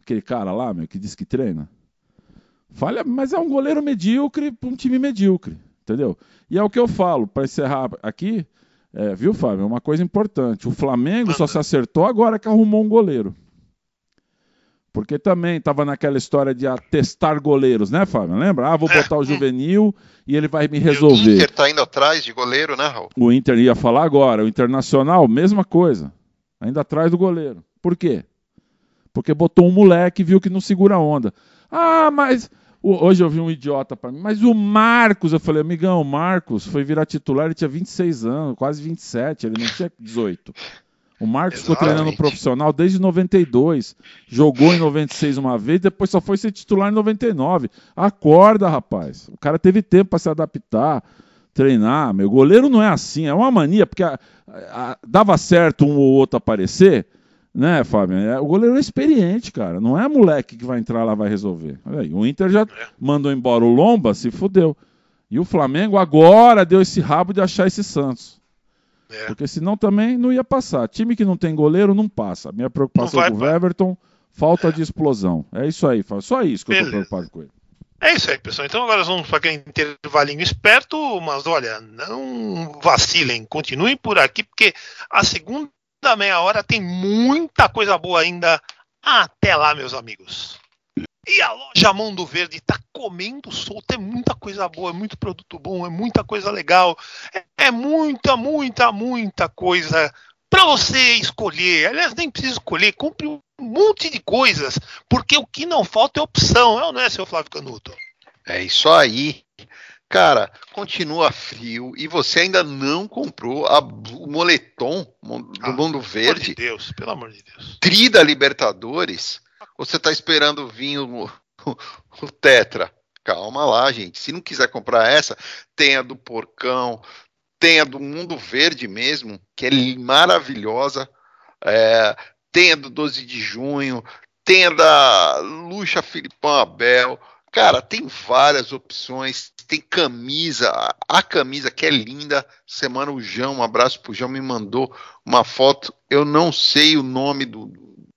aquele cara lá, meu, que diz que treina. Falha, mas é um goleiro medíocre para um time medíocre, entendeu? E é o que eu falo, para encerrar aqui, é, viu, Fábio? É uma coisa importante. O Flamengo só se acertou agora que arrumou um goleiro. Porque também estava naquela história de testar goleiros, né, Fábio? Lembra? Ah, vou botar o juvenil e ele vai me resolver. O Inter está indo atrás de goleiro, né, Raul? O Inter ia falar agora. O Internacional, mesma coisa. Ainda atrás do goleiro. Por quê? Porque botou um moleque e viu que não segura a onda. Ah, mas Hoje eu vi um idiota para mim, mas o Marcos, eu falei, amigão, o Marcos foi virar titular, ele tinha 26 anos, quase 27, ele não tinha 18. O Marcos ficou treinando profissional desde 92, jogou em 96 uma vez, depois só foi ser titular em 99. Acorda, rapaz. O cara teve tempo para se adaptar, treinar. Meu goleiro não é assim, é uma mania, porque a, a, dava certo um ou outro aparecer, né, Fábio? É, o goleiro é experiente, cara. Não é moleque que vai entrar lá vai resolver. Aí, o Inter já mandou embora o Lomba, se fudeu. E o Flamengo agora deu esse rabo de achar esse Santos. É. Porque senão também não ia passar. Time que não tem goleiro não passa. Minha preocupação com o Everton, falta é. de explosão. É isso aí, Fábio. Só isso que Beleza. eu tô preocupado com ele. É isso aí, pessoal. Então agora vamos para aquele intervalinho esperto, mas olha, não vacilem, continuem por aqui, porque a segunda da meia hora tem muita coisa boa ainda. Até lá, meus amigos. E a loja Mundo Verde está comendo solto, é muita coisa boa, é muito produto bom, é muita coisa legal, é, muita, muita, muita coisa para você escolher. Aliás, nem precisa escolher, compre um monte de coisas, porque o que não falta é opção, é ou não é, seu Flávio Canuto? É isso aí. Cara, continua frio e você ainda não comprou a, o moletom do ah, Mundo Verde. Pelo amor de Deus, pelo amor de Deus. Tri da Libertadores. Você tá esperando vir o, o, o Tetra? Calma lá, gente. Se não quiser comprar essa, tem a do Porcão, tem a do Mundo Verde mesmo, que é maravilhosa. É, tem a do 12 de junho, tem a da Luxa Filipão Abel. Cara, tem várias opções. Tem camisa, a camisa que é linda. Semana o João, um abraço pro João, me mandou uma foto. Eu não sei o nome do,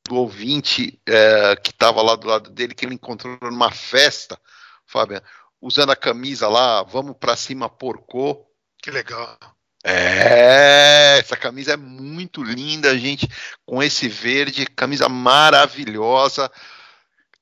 do ouvinte é, que estava lá do lado dele, que ele encontrou numa festa, Fábio, usando a camisa lá, vamos para cima porcô. Que legal. É, essa camisa é muito linda, gente, com esse verde, camisa maravilhosa.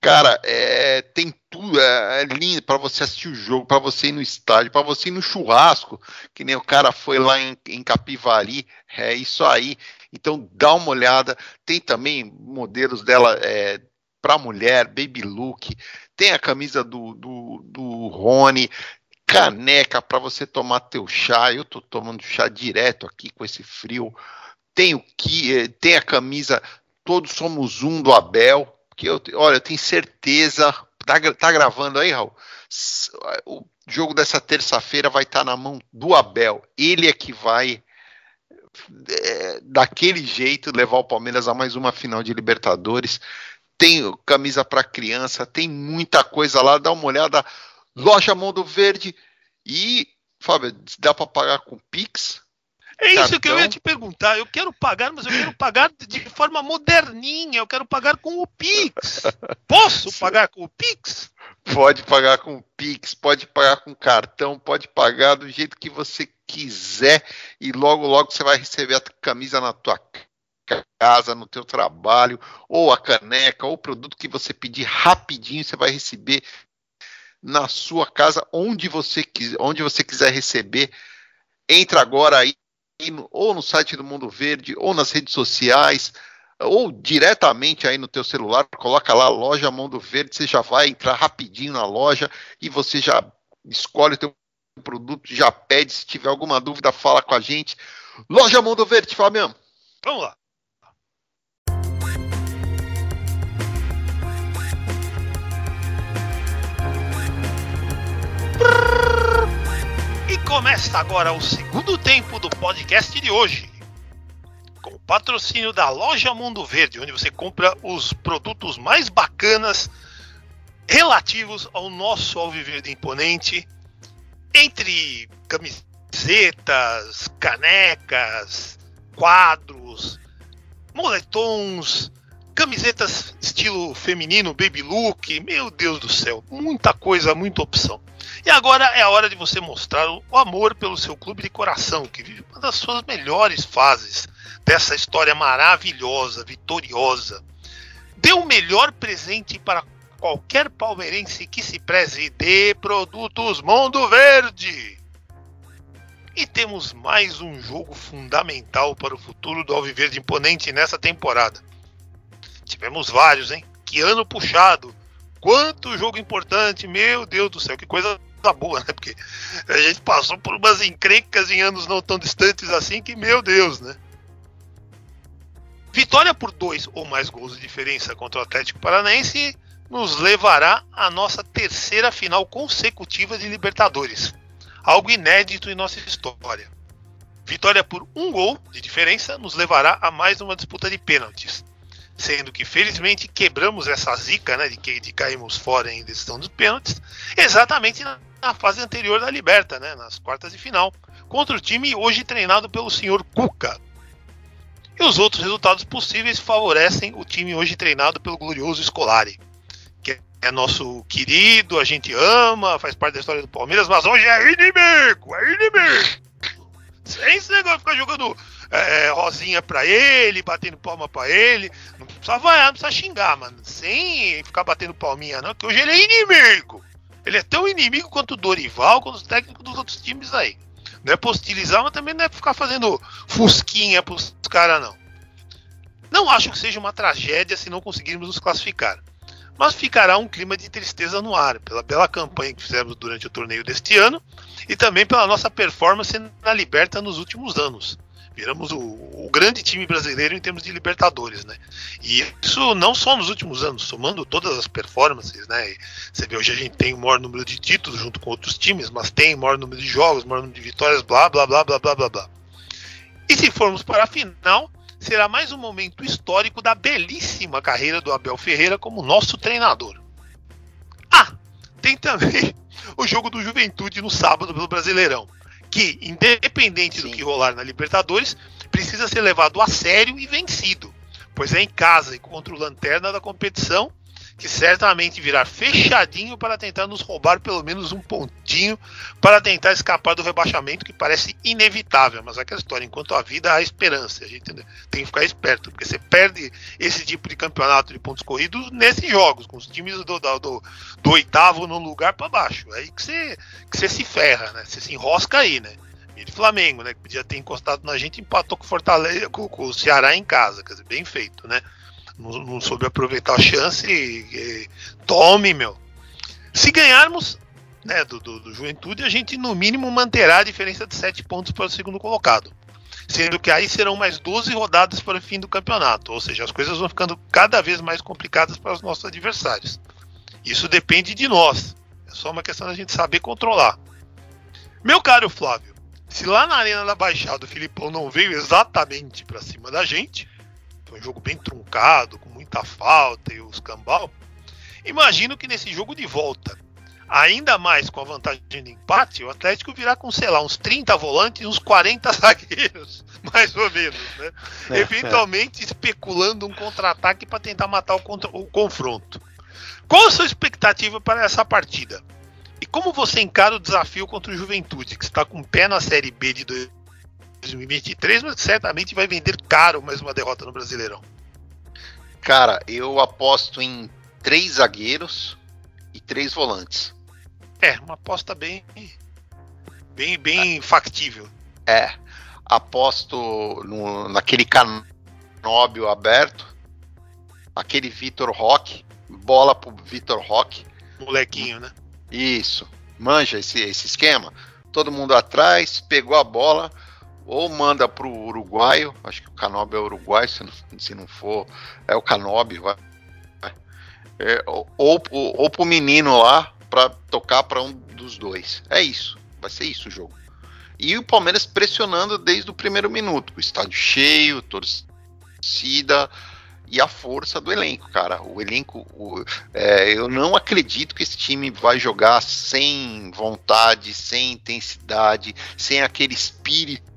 Cara, é, tem tudo, é, é lindo para você assistir o jogo, para você ir no estádio, para você ir no churrasco, que nem o cara foi lá em, em Capivari, é isso aí. Então dá uma olhada. Tem também modelos dela é, para mulher, baby look. Tem a camisa do, do, do Rony, caneca para você tomar teu chá. Eu tô tomando chá direto aqui com esse frio. Tem o que, é, tem a camisa Todos somos um do Abel que eu, olha, eu tenho certeza. Tá, tá gravando aí, Raul? O jogo dessa terça-feira vai estar tá na mão do Abel. Ele é que vai é, daquele jeito levar o Palmeiras a mais uma final de Libertadores. tem camisa para criança, tem muita coisa lá, dá uma olhada. Loja Mundo Verde e, Fábio, dá para pagar com Pix? É isso que eu ia te perguntar. Eu quero pagar, mas eu quero pagar de forma moderninha. Eu quero pagar com o Pix. Posso pagar com o Pix? Pode pagar com o Pix, pode pagar com cartão, pode pagar do jeito que você quiser e logo logo você vai receber a camisa na tua casa, no teu trabalho, ou a caneca, ou o produto que você pedir rapidinho, você vai receber na sua casa, onde você, onde você quiser receber. Entra agora aí, ou no site do Mundo Verde, ou nas redes sociais, ou diretamente aí no teu celular, coloca lá loja Mundo Verde, você já vai entrar rapidinho na loja e você já escolhe o teu produto, já pede, se tiver alguma dúvida, fala com a gente. Loja Mundo Verde, Fabiano. Vamos lá. Começa agora o segundo tempo do podcast de hoje. Com o patrocínio da Loja Mundo Verde, onde você compra os produtos mais bacanas relativos ao nosso Alviverde Imponente, entre camisetas, canecas, quadros, moletons, camisetas estilo feminino, baby look, meu Deus do céu, muita coisa, muita opção. E agora é a hora de você mostrar o amor pelo seu clube de coração, que vive uma das suas melhores fases dessa história maravilhosa, vitoriosa. Dê o melhor presente para qualquer palmeirense que se preze de produtos Mundo Verde. E temos mais um jogo fundamental para o futuro do Alviverde Imponente nessa temporada. Tivemos vários, hein? Que ano puxado! Quanto jogo importante, meu Deus do céu, que coisa boa, né? Porque a gente passou por umas encrencas em anos não tão distantes assim que, meu Deus, né? Vitória por dois ou mais gols de diferença contra o Atlético Paranaense nos levará à nossa terceira final consecutiva de Libertadores, algo inédito em nossa história. Vitória por um gol de diferença nos levará a mais uma disputa de pênaltis, sendo que felizmente quebramos essa zica né, de que de caímos fora em decisão dos pênaltis, exatamente na, na, fase anterior da Liberta, né, nas quartas de final, contra o time hoje treinado pelo senhor Cuca. E os outros resultados possíveis favorecem o time hoje treinado pelo glorioso Scolari, que é nosso querido, a gente ama, faz parte da história do Palmeiras, mas hoje é inimigo, é inimigo. Sem esse negócio de ficar jogando é, rosinha pra ele, batendo palma pra ele. Não precisa vaiar, não precisa xingar, mano. Sem ficar batendo palminha, não, que hoje ele é inimigo. Ele é tão inimigo quanto o Dorival, quanto os técnicos dos outros times aí. Não é pra hostilizar, mas também não é ficar fazendo fusquinha pros caras, não. Não acho que seja uma tragédia se não conseguirmos nos classificar. Mas ficará um clima de tristeza no ar, pela bela campanha que fizemos durante o torneio deste ano e também pela nossa performance na Liberta nos últimos anos viramos o, o, grande time brasileiro em termos de Libertadores, né? E isso não só nos últimos anos, somando todas as performances, né? Você vê hoje a gente tem o maior número de títulos junto com outros times, mas tem o maior número de jogos, maior número de vitórias, blá blá blá blá blá blá blá. E se formos para a final, será mais um momento histórico da belíssima carreira do Abel Ferreira como nosso treinador. Ah, tem também o jogo do Juventude no sábado pelo Brasileirão que, independente Sim. do que rolar na Libertadores, precisa ser levado a sério e vencido, pois é em casa e contra o lanterna da competição que certamente virá fechadinho para tentar nos roubar pelo menos um pontinho para tentar escapar do rebaixamento que parece inevitável. Mas aquela história, enquanto a vida há esperança, a gente tem que ficar esperto, porque você perde esse tipo de campeonato de pontos corridos nesses jogos, com os times do, do, do, do oitavo no lugar para baixo. É aí que você, que você se ferra, né? Você se enrosca aí, né? de Flamengo, né? Que podia ter encostado na gente, empatou com Fortaleza, com, com o Ceará em casa, quer dizer, bem feito, né? Não, não soube aproveitar a chance. E, e, tome, meu. Se ganharmos né, do, do, do, Juventude, a gente no mínimo manterá a diferença de 7 pontos para o segundo colocado. Sendo que aí serão mais 12 rodadas para o fim do campeonato. Ou seja, as coisas vão ficando cada vez mais complicadas para os nossos adversários. Isso depende de nós. É só uma questão da gente saber controlar. Meu caro Flávio, se lá na Arena da Baixada o Filipão não veio exatamente para cima da gente, um jogo bem truncado, com muita falta e os cambal. Imagino que nesse jogo de volta, ainda mais com a vantagem de empate, o Atlético virá com, sei lá, uns 30 volantes e uns 40 zagueiros, mais ou menos, né? É, Eventualmente é. especulando um contra-ataque para tentar matar o, contra o confronto. Qual a sua expectativa para essa partida? E como você encara o desafio contra o Juventude, que está com o pé na Série B de 2023, mas certamente vai vender caro mais uma derrota no Brasileirão? Cara, eu aposto em três zagueiros e três volantes. É, uma aposta bem, bem, bem é. factível. É, aposto no, naquele canóbio aberto, aquele Vitor Roque, bola pro Vitor Roque. Molequinho, né? Isso. Manja esse, esse esquema. Todo mundo atrás, pegou a bola, ou manda pro uruguaio, acho que o Canobi é uruguaio, se não, se não for, é o Canobi, vai. É, ou, ou, ou pro menino lá para tocar para um dos dois. É isso. Vai ser isso o jogo. E o Palmeiras pressionando desde o primeiro minuto. O estádio cheio, torcida, e a força do elenco, cara. O elenco, o, é, eu não acredito que esse time vai jogar sem vontade, sem intensidade, sem aquele espírito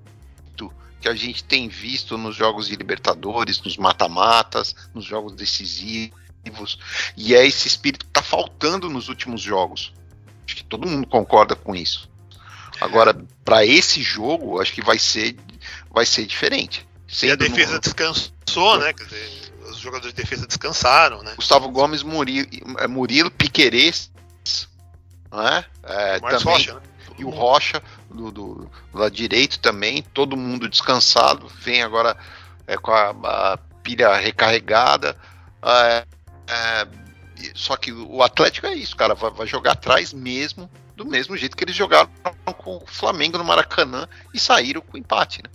que a gente tem visto nos jogos de Libertadores, nos mata-matas, nos jogos decisivos. E é esse espírito que está faltando nos últimos jogos. Acho que todo mundo concorda com isso. Agora, para esse jogo, acho que vai ser, vai ser diferente. e a defesa no... descansou, né? Quer dizer, jogadores de defesa descansaram, né? Gustavo Gomes, Murilo, Murilo Piqueires, né? É, também, Rocha, né? E o Rocha do, do, do lado direito também, todo mundo descansado, vem agora é, com a, a pilha recarregada. É, é, só que o Atlético é isso, cara, vai, vai, jogar atrás mesmo, do mesmo jeito que eles jogaram com o Flamengo no Maracanã e saíram com empate, né?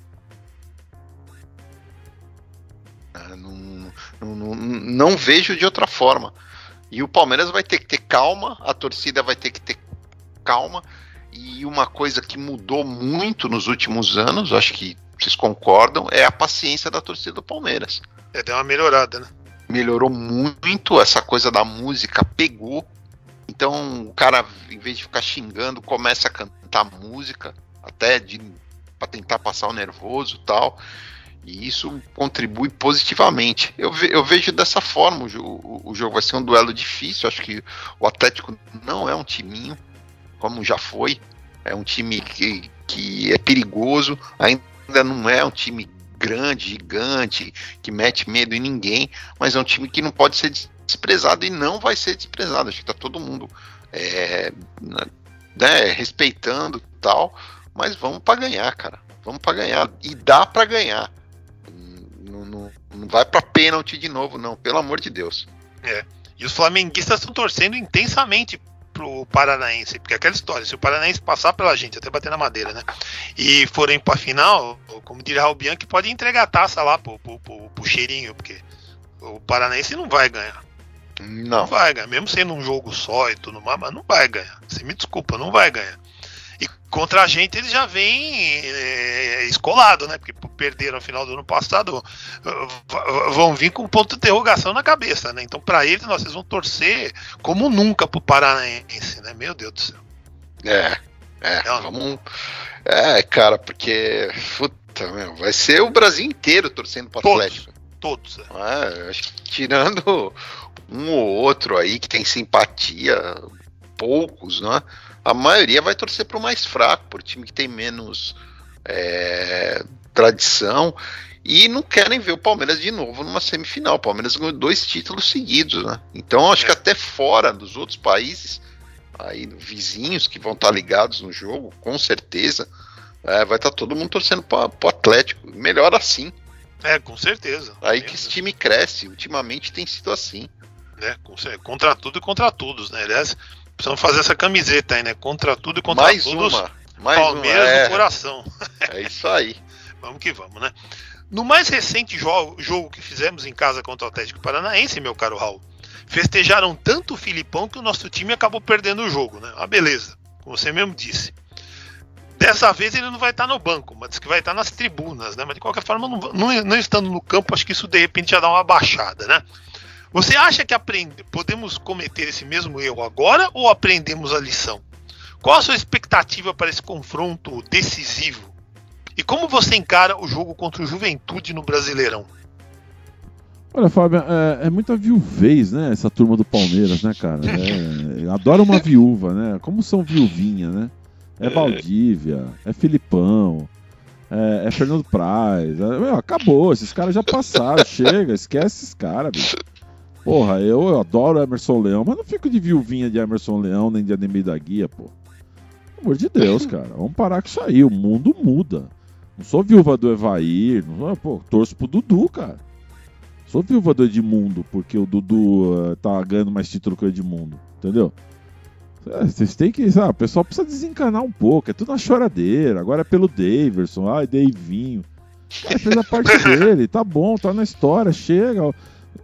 É, não, não, não vejo de outra forma. E o Palmeiras vai ter que ter calma, a torcida vai ter que ter calma. E uma coisa que mudou muito nos últimos anos, acho que vocês concordam, é a paciência da torcida do Palmeiras. É, deu uma melhorada, né? Melhorou muito, essa coisa da música pegou. Então o cara, em vez de ficar xingando, começa a cantar música, até de para tentar passar o nervoso tal. E isso contribui positivamente. Eu, ve, eu vejo dessa forma. O, o, o, jogo vai ser um duelo difícil. Acho que o Atlético não é um timinho, como já foi. É um time que, que é perigoso. Ainda não é um time grande, gigante, que mete medo em ninguém. Mas é um time que não pode ser desprezado e não vai ser desprezado. Acho que tá todo mundo é, né, respeitando tal. Mas vamos para ganhar, cara. Vamos para ganhar. E dá para ganhar. Não vai para pênalti de novo, não, pelo amor de Deus. É. E os flamenguistas estão torcendo intensamente pro Paranaense, porque aquela história, se o Paranaense passar pela gente, até bater na madeira, né? E forem pra final, como diria o Bianchi, pode entregar a taça lá pro, pro, pro, pro cheirinho, porque o Paranaense não vai ganhar. Não. não vai ganhar, mesmo sendo um jogo só e tudo mais, mas não vai ganhar. Você me desculpa, não vai ganhar. E contra a gente eles já vêm é, escolado, né? Porque perderam no final do ano passado, vão vir com um ponto de interrogação na cabeça, né? Então, para eles, nós vão torcer como nunca pro Paranaense, né? Meu Deus do céu. É, é, Não, vamos. É, cara, porque. Puta, meu, vai ser o Brasil inteiro torcendo pro todos, Atlético. Todos. É. É, acho que tirando um ou outro aí que tem simpatia, poucos, né? A maioria vai torcer para o mais fraco, por time que tem menos é, tradição e não querem ver o Palmeiras de novo numa semifinal. O Palmeiras ganhou dois títulos seguidos, né? Então acho que até fora dos outros países, aí vizinhos que vão estar ligados no jogo, com certeza, é, vai estar todo mundo torcendo para o Atlético. Melhor assim. É, com certeza. Aí que esse time cresce. Ultimamente tem sido assim. É, contra tudo e contra todos, né? Aliás, Precisamos fazer essa camiseta aí, né? Contra tudo e contra mais todos. Uma. Mais Palmeiras uma. É. do coração. É isso aí. vamos que vamos, né? No mais recente jogo, jogo que fizemos em casa contra o Atlético Paranaense, meu caro Raul, festejaram tanto o Filipão que o nosso time acabou perdendo o jogo, né? Ah, beleza, como você mesmo disse. Dessa vez ele não vai estar no banco, mas diz que vai estar nas tribunas, né? Mas de qualquer forma, não, não, não estando no campo, acho que isso de repente já dá uma baixada, né? Você acha que aprende... podemos cometer esse mesmo erro agora ou aprendemos a lição? Qual a sua expectativa para esse confronto decisivo? E como você encara o jogo contra o Juventude no Brasileirão? Olha, Fábio, é, é muita viuvez, né? Essa turma do Palmeiras, né, cara? É, adora uma viúva, né? Como são viuvinha, né? É Valdívia, é Filipão, é, é Fernando Praz. É, meu, acabou, esses caras já passaram, chega, esquece esses caras, bicho. Porra, eu, eu adoro Emerson Leão, mas não fico de viuvinha de Emerson Leão nem de Ademir da Guia, pô. Pelo amor de Deus, cara. Vamos parar com isso aí. O mundo muda. Não sou viúva do Evair, não sou, pô, torço pro Dudu, cara. Sou viúva do Edmundo, porque o Dudu uh, tá ganhando mais título que o Edmundo, entendeu? É, vocês têm que, sabe, o pessoal precisa desencanar um pouco, é tudo na choradeira, agora é pelo Daverson, ai, Davinho. Cara fez a parte dele, tá bom, tá na história, chega.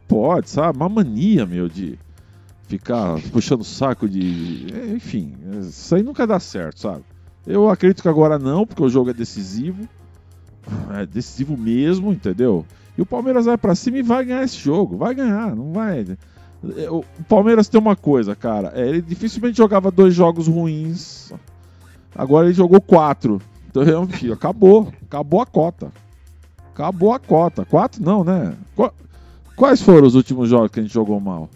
Pode, sabe? Uma mania, meu, de ficar puxando saco de. Enfim, isso aí nunca dá certo, sabe? Eu acredito que agora não, porque o jogo é decisivo. É decisivo mesmo, entendeu? E o Palmeiras vai para cima e vai ganhar esse jogo. Vai ganhar, não vai. O Palmeiras tem uma coisa, cara. É, ele dificilmente jogava dois jogos ruins. Agora ele jogou quatro. Então, filho, acabou. Acabou a cota. Acabou a cota. Quatro não, né? Quais foram os últimos jogos que a gente jogou mal?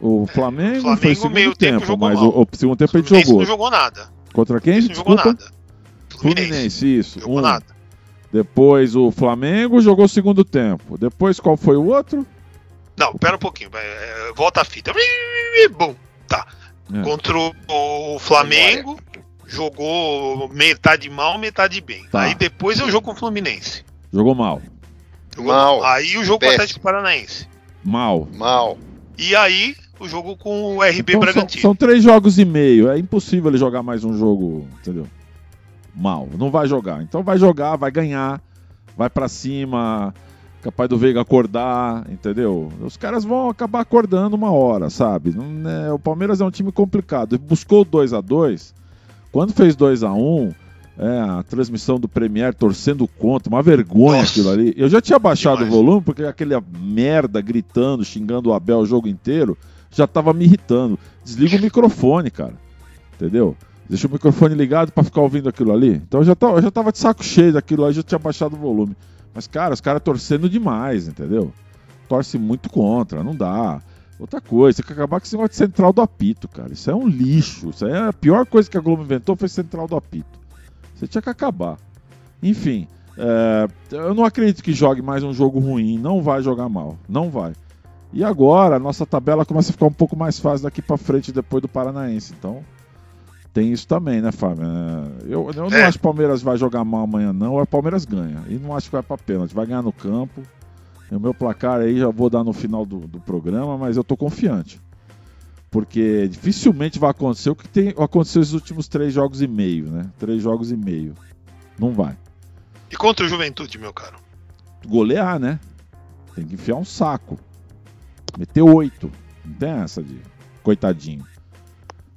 O Flamengo, Flamengo foi segundo meio tempo, tempo mas o, o, segundo tempo a gente jogou. não jogou nada. Contra quem? Não jogou nada. Fluminense, Fluminense isso. Não jogou um. nada. Depois o Flamengo jogou o segundo tempo. Depois qual foi o outro? Não, pera um pouquinho. É, volta a fita. Bum, tá. É. Contra o Flamengo, jogou metade mal, metade bem. Tá. Aí depois é o jogo com o Fluminense. Jogou mal. Jogou mal. Aí o jogo com o Atlético Paranaense. Mal. Mal. E aí o jogo com o RB então, Bragantino. São, são, três jogos e meio. É impossível ele jogar mais um jogo, entendeu? mal. Não vai jogar. Então vai jogar, vai ganhar, vai para cima, capaz do Veiga acordar, entendeu? Os caras vão acabar acordando uma hora, sabe? Não, é, o Palmeiras é um time complicado. Buscou 2 a 2 Quando fez 2 a 1 é, a transmissão do Premier torcendo contra, uma vergonha Nossa. aquilo ali. Eu já tinha baixado Demais. o volume, porque aquele merda gritando, xingando o Abel o jogo inteiro, já tava me irritando. Desliga o microfone, cara. Entendeu? Deixa o microfone ligado para ficar ouvindo aquilo ali. Então eu já, tava, eu já tava de saco cheio daquilo lá, já tinha baixado o volume. Mas, cara, os caras torcendo demais, entendeu? Torce muito contra, não dá. Outra coisa, tem que acabar com esse negócio de central do apito, cara. Isso é um lixo. Isso é a pior coisa que a Globo inventou foi central do apito. Você tinha que acabar. Enfim, é, eu não acredito que jogue mais um jogo ruim. Não vai jogar mal. Não vai. E agora, a nossa tabela começa a ficar um pouco mais fácil daqui para frente depois do Paranaense. Então, tem isso também, né, Fábio? É, eu, eu não é. acho que o Palmeiras vai jogar mal amanhã, não. O Palmeiras ganha. E não acho que vai pra pênalti. Vai ganhar no campo. E o meu placar aí já vou dar no final do, do programa, mas eu tô confiante. Porque dificilmente vai acontecer o que tem aconteceu nos últimos três jogos e meio, né? Três jogos e meio. Não vai. E contra o Juventude, meu caro? Golear, né? Tem que enfiar um saco. Meter oito. Não tem essa de coitadinho.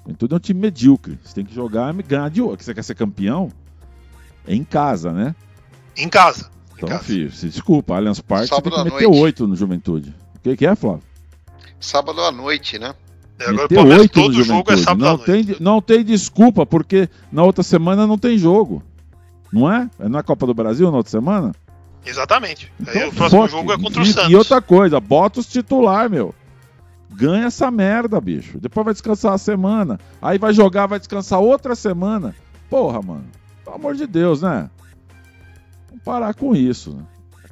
Juventude é um time medíocre. Você tem que jogar e ganhar de outro. Você quer ser campeão? É em casa, né? Em casa. Então, em casa. filho, se desculpa, Allianz Parque você tem que meter oito no Juventude. O que, que é, Flávio? Sábado à noite, né? É, agora meter oito todo jogo é sábado não tem, não tem desculpa, porque na outra semana não tem jogo. Não é? Não é Copa do Brasil na outra semana? Exatamente. Então, Aí o próximo foque. jogo é contra o Santos. E outra coisa, bota os titular, meu. Ganha essa merda, bicho. Depois vai descansar a semana. Aí vai jogar, vai descansar outra semana. Porra, mano. Pelo amor de Deus, né? Vamos parar com isso. Né?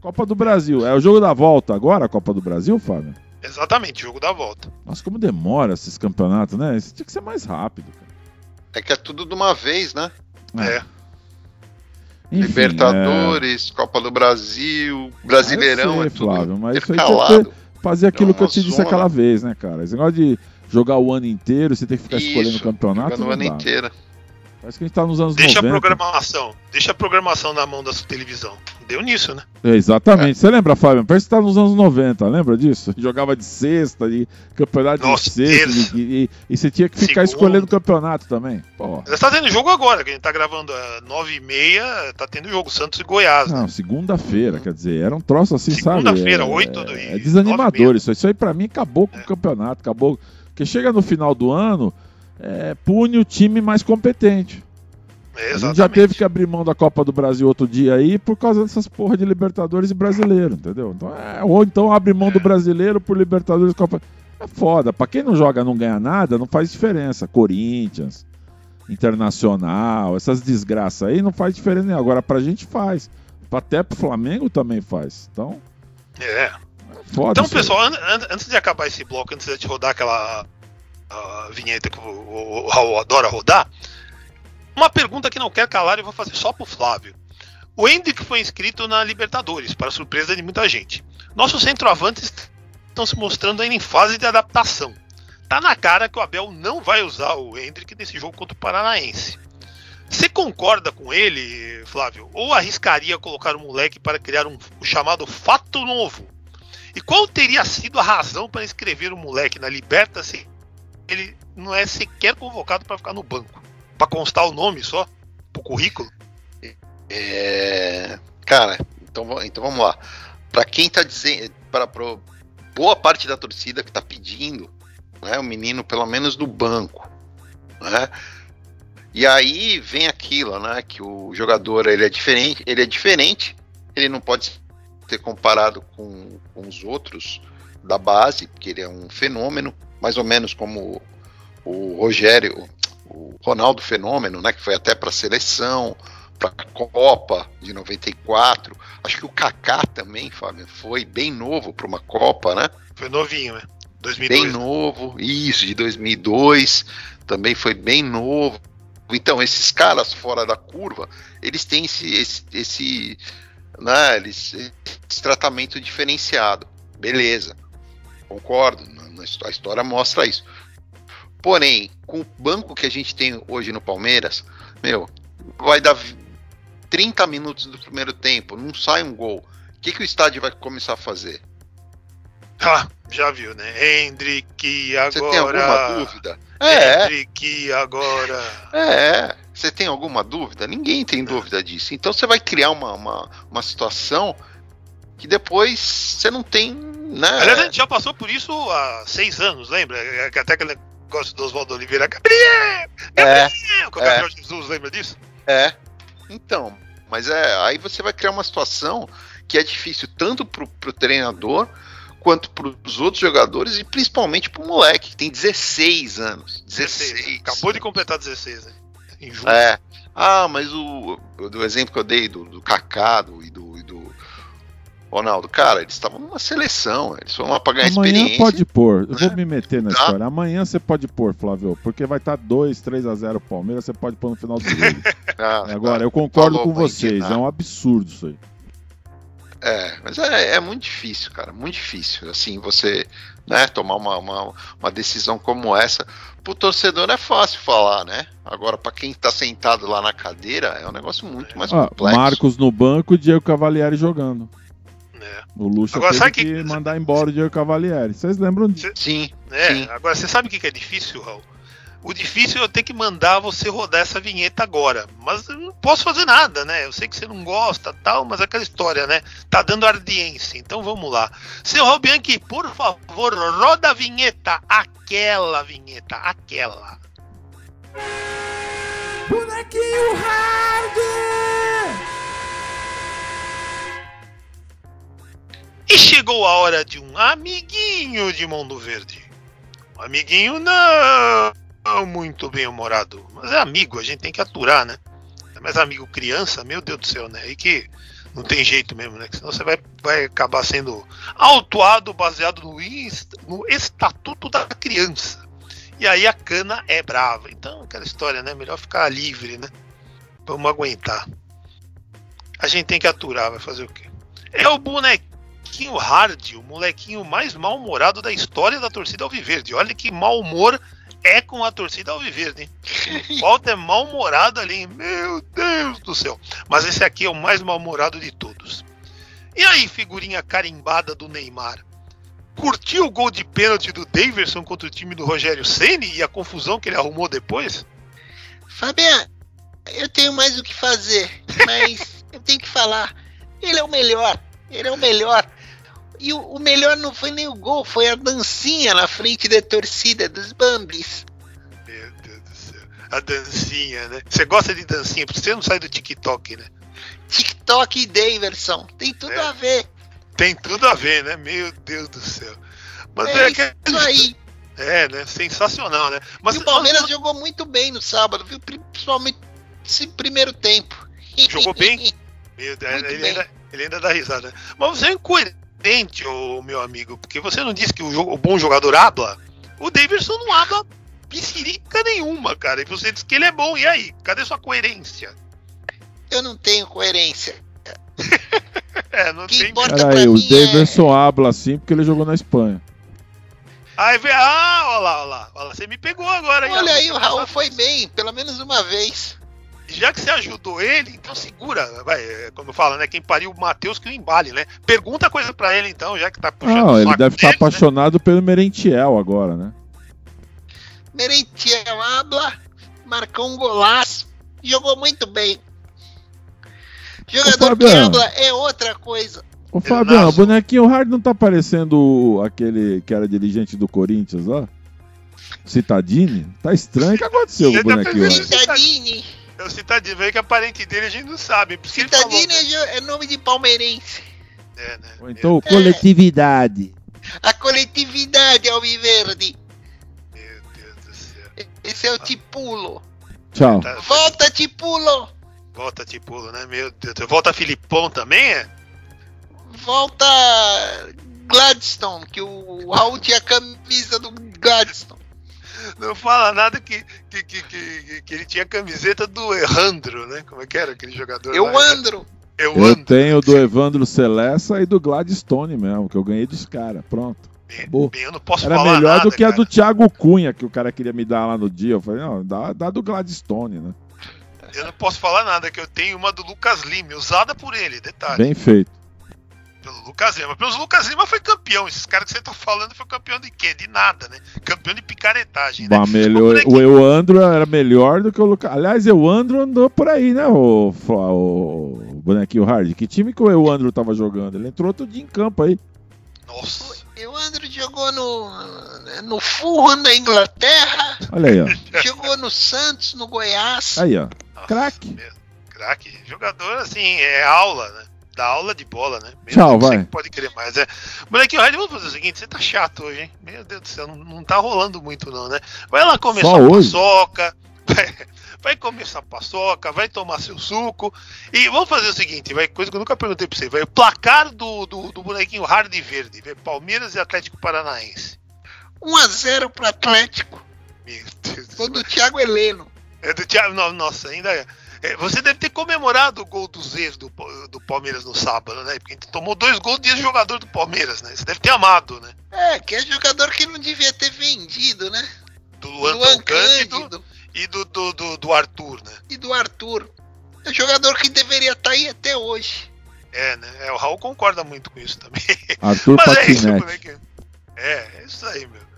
Copa do Brasil. É o jogo da volta agora, a Copa do Brasil, Fábio? Exatamente, jogo da volta. Nossa, como demora esses campeonatos, né? Isso tinha que ser mais rápido. Cara. É que é tudo de uma vez, né? É. é. Enfim, Libertadores, é... Copa do Brasil, Brasileirão, sei, é tudo Flávio, mas isso aí tinha que, ter, fazer aquilo que eu te disse aquela vez, né, cara? Esse negócio de jogar o ano inteiro, você tem que ficar Isso, escolhendo o campeonato. o ano dá. inteiro. Parece que a gente tá nos anos deixa 90. Deixa a programação. Deixa a programação na mão da sua televisão. Deu nisso, né? É, exatamente. É. Você lembra, Fábio? Parece que tá nos anos 90, lembra disso? Jogava de sexta, de campeonato Nossa, de sexta, e, e, e, você tinha que ficar Segundo. escolhendo campeonato também. Porra. Você tá tendo jogo agora, que a gente tá gravando às 9h30, tá tendo jogo Santos e Goiás. Não, né? segunda-feira, quer dizer, era um troço assim, segunda sabe? Segunda-feira, 8 do É, é desanimador isso. Isso aí pra mim acabou com é. o campeonato, acabou. Porque chega no final do ano, é, pune o time mais competente. Exatamente. A gente já teve que abrir mão da Copa do Brasil outro dia aí por causa dessas porra de Libertadores e Brasileiro, entendeu? Então, é, ou então abre mão do Brasileiro por Libertadores e Copa. É foda. Pra quem não joga não ganha nada, não faz diferença. Corinthians, Internacional, essas desgraças aí não faz diferença nem agora. Pra gente faz. Até pro Flamengo também faz. Então. É. é foda então, pessoal, an an antes de acabar esse bloco, antes de rodar aquela vinheta que o, Raul adora rodar, uma pergunta que não quer calar eu vou fazer só pro Flávio. O Hendrick foi inscrito na Libertadores, para surpresa de muita gente. Nossos centroavantes estão se mostrando ainda em fase de adaptação. Tá na cara que o Abel não vai usar o Hendrick nesse jogo contra o Paranaense. Você concorda com ele, Flávio? Ou arriscaria colocar o moleque para criar um o chamado fato novo? E qual teria sido a razão para escrever o moleque na Liberta se ele não é sequer convocado para ficar no banco? Para constar o nome só? Pro currículo? É... Cara, então, então vamos lá. Para quem tá dizendo. Para boa parte da torcida que tá pedindo né, o menino, pelo menos no banco. Né? E aí vem aquilo, né? Que o jogador ele é diferente, ele é diferente, ele não pode ser comparado com, com os outros da base, porque ele é um fenômeno, mais ou menos como o Rogério, o Ronaldo Fenômeno, né, que foi até para a seleção, para a Copa de 94. Acho que o Kaká também, Fábio, foi bem novo para uma Copa, né? Foi novinho, né? 2002. Bem novo, isso, de 2002, também foi bem novo. Então, esses caras fora da curva, eles têm esse, esse, esse, né, eles, esse tratamento diferenciado. Beleza, concordo, a história mostra isso. Porém, com o banco que a gente tem hoje no Palmeiras, meu, vai dar 30 minutos do primeiro tempo, não sai um gol. O que, que o estádio vai começar a fazer? Ah, já viu, né? Hendrick agora. Você tem alguma dúvida? É. Hendrick agora. É. Você tem alguma dúvida? Ninguém tem dúvida disso. Então você vai criar uma, uma, uma situação que depois você não tem. Né? Aliás, a gente já passou por isso há seis anos, lembra? É até aquele negócio do Oswaldo Oliveira. Gabriel! Gabriel! É, o Gabriel é. Jesus, lembra disso? É. Então, mas é. Aí você vai criar uma situação que é difícil tanto pro, pro treinador quanto para os outros jogadores e principalmente para o moleque, que tem 16 anos. 16. 16. Acabou de completar 16, né? Em julho. É. Ah, mas o, o exemplo que eu dei do, do Kaká do, do, e do Ronaldo, cara, eles estavam numa seleção, eles foram lá pra ganhar Amanhã experiência. pode pôr, eu vou me meter na tá. história. Amanhã você pode pôr, Flávio, porque vai estar 2, 3 a 0 Palmeiras, você pode pôr no final do jogo. ah, Agora, tá. eu concordo Falou com vocês, é um absurdo isso aí. É, mas é, é, muito difícil, cara, muito difícil. Assim, você né, tomar uma, uma, uma, decisão como essa. Pro torcedor é fácil falar, né? Agora, para quem tá sentado lá na cadeira, é um negócio muito mais ah, complexo. Marcos no banco e Diego Cavalieri jogando. É. O Luxo agora, teve que, que mandar embora o Diego Cavalieri. Vocês lembram disso? Sim. É, sim. agora você sabe o que é difícil, Raul? O difícil é eu ter que mandar você rodar essa vinheta agora. Mas eu não posso fazer nada, né? Eu sei que você não gosta tal, mas é aquela história, né? Tá dando ardiência. Então vamos lá. Seu Raul Bianchi, por favor, roda a vinheta. Aquela vinheta, aquela. Bonequinho Hard! E chegou a hora de um amiguinho de Mundo Verde. Um amiguinho não muito bem humorado, mas é amigo, a gente tem que aturar, né? É mais amigo criança, meu Deus do céu, né? E que não tem jeito mesmo, né? Senão você vai, vai acabar sendo autuado baseado no, no estatuto da criança. E aí a cana é brava. Então, aquela história, né? Melhor ficar livre, né? Vamos aguentar. A gente tem que aturar, vai fazer o quê? É o bonequinho Hard, o molequinho mais mal-humorado da história da torcida Alviverde. Olha que mau humor é com a torcida alviverde, Walter é mal-humorado ali, meu Deus do céu. Mas esse aqui é o mais mal-humorado de todos. E aí, figurinha carimbada do Neymar? Curtiu o gol de pênalti do Daverson contra o time do Rogério Ceni e a confusão que ele arrumou depois? Fabian, eu tenho mais o que fazer, mas eu tenho que falar. Ele é o melhor. Ele é o melhor. E o, o, melhor não foi nem o gol, foi a dancinha na frente da torcida dos Bambis. Meu Deus do céu. A dancinha, né? Você gosta de dancinha, porque você não sai do TikTok, né? TikTok e Daverson. Tem tudo é. a ver. Tem tudo a ver, né? Meu Deus do céu. Mas é, é que... isso aí. É, né? Sensacional, né? Mas e o Palmeiras mas... jogou muito bem no sábado, viu? Principalmente esse primeiro tempo. Jogou bem? Meu Deus, ele, bem. Ainda, ele ainda dá risada. Mas você é incoerente, ô, meu amigo, porque você não disse que o, o bom jogador habla? O Davidson não habla piscirica nenhuma, cara. E você disse que ele é bom. E aí? Cadê sua coerência? Eu não tenho coerência. é, não que tem. Peraí, o Davidson é... habla assim porque ele jogou na Espanha. Aí vem, ah, olha lá, olha lá, olha lá, você me pegou agora. Olha aí, o Raul foi bem, pelo menos uma vez. Já que você ajudou ele, então segura, vai, é, como eu falo, né? Quem pariu o Matheus que o embale, né? Pergunta a coisa pra ele então, já que tá puxando Não, ele deve estar tá apaixonado né? pelo Merentiel agora, né? Merentiel habla, marcou um golaço, jogou muito bem. Jogador que habla é outra coisa. Ô Fabiano, o bonequinho hard não tá parecendo aquele que era dirigente do Corinthians lá? Citadini? Tá estranho. O que aconteceu com o tá bonequinho hard? Citadini. É o Citadini, veio que a parente dele a gente não sabe. Citadini é, é nome de palmeirense. É, né? Ou então é. coletividade. A coletividade Alviverde. Meu Deus do céu. Esse é o Tipulo. Tchau. Tá- Volta, Tipulo. Volta, Tipulo, né? Meu Deus. Volta Filipão também, é? volta Gladstone, que o Raul tinha a camisa do Gladstone. Não fala nada que, que, que, que, que ele tinha a camiseta do Evandro, né? Como é que era aquele jogador? Evandro. Eu, eu tenho do Evandro Celessa e do Gladstone mesmo, que eu ganhei dos caras. Pronto. Bem, bem, eu não posso Era falar melhor nada, do que cara. a do Thiago Cunha, que o cara queria me dar lá no dia. Eu falei, não, dá, dá do Gladstone, né? Eu não posso falar nada, que eu tenho uma do Lucas Lima, usada por ele, detalhe. Bem feito pelo Lucas Lima. Pelo Lucas Lima foi campeão. Esses caras que você tá falando foi campeão de quê? De nada, né? Campeão de picaretagem, né? Bah, melhor, o Euandro era melhor do que o Lucas. Aliás, o Euandro andou por aí, né, o, o, bonequinho Hard? Que time que o Euandro tava jogando? Ele entrou outro dia em campo aí. Nossa. O Euandro jogou no, no Fulham da Inglaterra. Olha aí, ó. Jogou no Santos, no Goiás. Aí, ó. Craque. Craque. Jogador, assim, é aula, né? Da aula de bola, né? Meu Tchau, vai. Pode crer mais. É. Molequinho, vamos fazer o seguinte: você tá chato hoje, hein? Meu Deus do céu, não, não tá rolando muito, não, né? Vai lá comer Só sua hoje? paçoca, vai, vai comer sua paçoca, vai tomar seu suco. E vamos fazer o seguinte: vai, coisa que eu nunca perguntei pra você: vai o placar do, do, do bonequinho hard e verde, vai Palmeiras e Atlético Paranaense. 1x0 pro Atlético. Meu Deus do céu. do Thiago Heleno. É do Thiago, nossa, ainda é. É, você deve ter comemorado o gol do Zez do, do Palmeiras no sábado, né? Porque tomou dois gols de jogador do Palmeiras, né? Você deve ter amado, né? É, que é jogador que não devia ter vendido, né? Do Luan, Luan Cândido, Cândido e do, do, do, do, Arthur, né? E do Arthur. É jogador que deveria estar tá aí até hoje. É, né? É, o Raul concorda muito com isso também. Arthur Mas é isso, moleque. É, é isso aí, meu.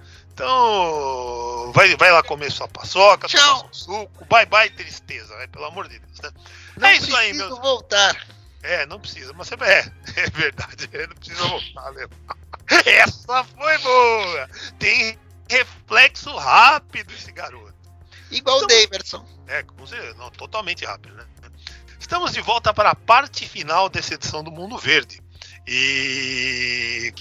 Então, vai, vai lá comer sua paçoca, seu suco. Bye bye, tristeza, vai, pelo amor de Deus, né? Não é isso aí, meu. voltar. É, não precisa, mas você é, é verdade, não precisa voltar, né? Essa foi boa! Tem reflexo rápido esse garoto. Igual então, o Daverson. É, como você, não, totalmente rápido, né? Estamos de volta para a parte final dessa edição do Mundo Verde. E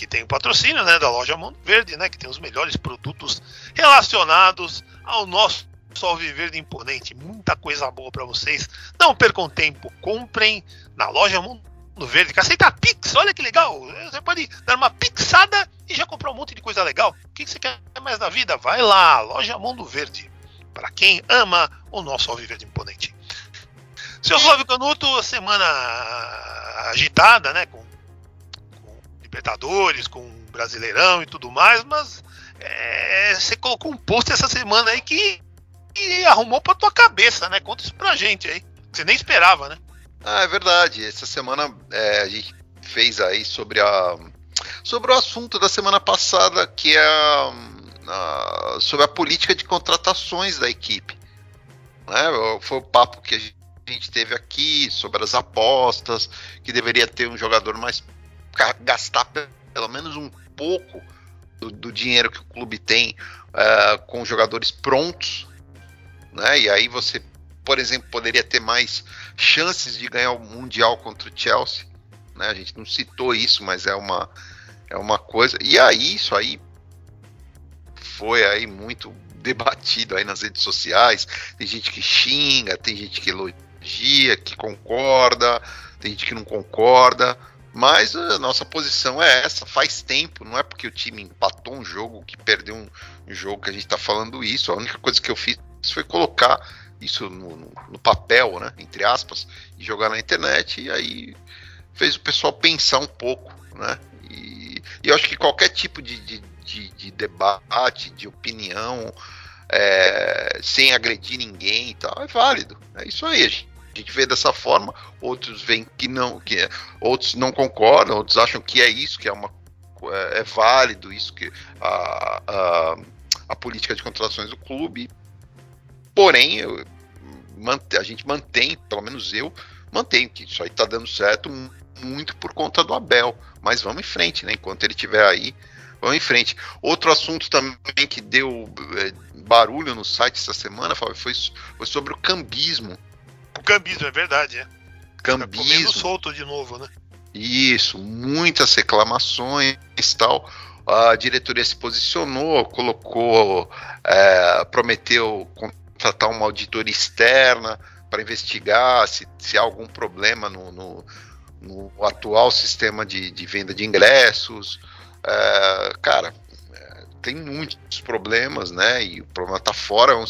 que tem o patrocínio né, da loja Mundo Verde, né, que tem os melhores produtos relacionados ao nosso Sol Verde Imponente. Muita coisa boa para vocês. Não percam tempo, comprem na loja Mundo Verde, que aceita Pix, olha que legal. Você pode dar uma pixada e já comprar um monte de coisa legal. O que você quer mais na vida? Vai lá, loja Mundo Verde. Para quem ama o nosso Verde Imponente. Seu Flávio Canuto, semana agitada, né? Com Libertadores, com Brasileirão e tudo mais, mas é, você colocou um post essa semana aí que, que arrumou pra tua cabeça, né? Conta isso pra gente aí. Você nem esperava, né? Ah, é verdade. Essa semana é, a gente fez aí sobre a sobre o assunto da semana passada, que é a, a, sobre a política de contratações da equipe. Né? Foi o papo que a gente teve aqui sobre as apostas, que deveria ter um jogador mais gastar pelo menos um pouco do, do dinheiro que o clube tem uh, com jogadores prontos, né? E aí você, por exemplo, poderia ter mais chances de ganhar o mundial contra o Chelsea, né? A gente não citou isso, mas é uma é uma coisa. E aí isso aí foi aí muito debatido aí nas redes sociais. Tem gente que xinga, tem gente que elogia, que concorda, tem gente que não concorda. Mas a nossa posição é essa, faz tempo, não é porque o time empatou um jogo que perdeu um, jogo que a gente está falando isso. A única coisa que eu fiz foi colocar isso no, no, no, papel, né, entre aspas, e jogar na internet, e aí fez o pessoal pensar um pouco, né? E, e eu acho que qualquer tipo de, de, de, de debate, de opinião, é, sem agredir ninguém e tal, é válido. É isso aí, gente a gente vê dessa forma, outros veem que não, que é, outros não concordam, outros acham que é isso, que é uma é, é válido isso que a, a, a, política de contratações do clube. Porém, eu, a gente mantém, pelo menos eu mantenho que isso aí está dando certo muito por conta do Abel. Mas vamos em frente, né? Enquanto ele estiver aí, vamos em frente. Outro assunto também que deu é, barulho no site essa semana foi, foi sobre o cambismo o cambismo, é verdade, é. Cambismo. Tá comendo solto de novo, né? Isso, muitas reclamações e tal. A diretoria se posicionou, colocou, é, prometeu contratar uma auditoria externa para investigar se, se há algum problema no, no, no atual sistema de, de, venda de ingressos. É, cara, tem muitos problemas, né? E o problema está fora. É um,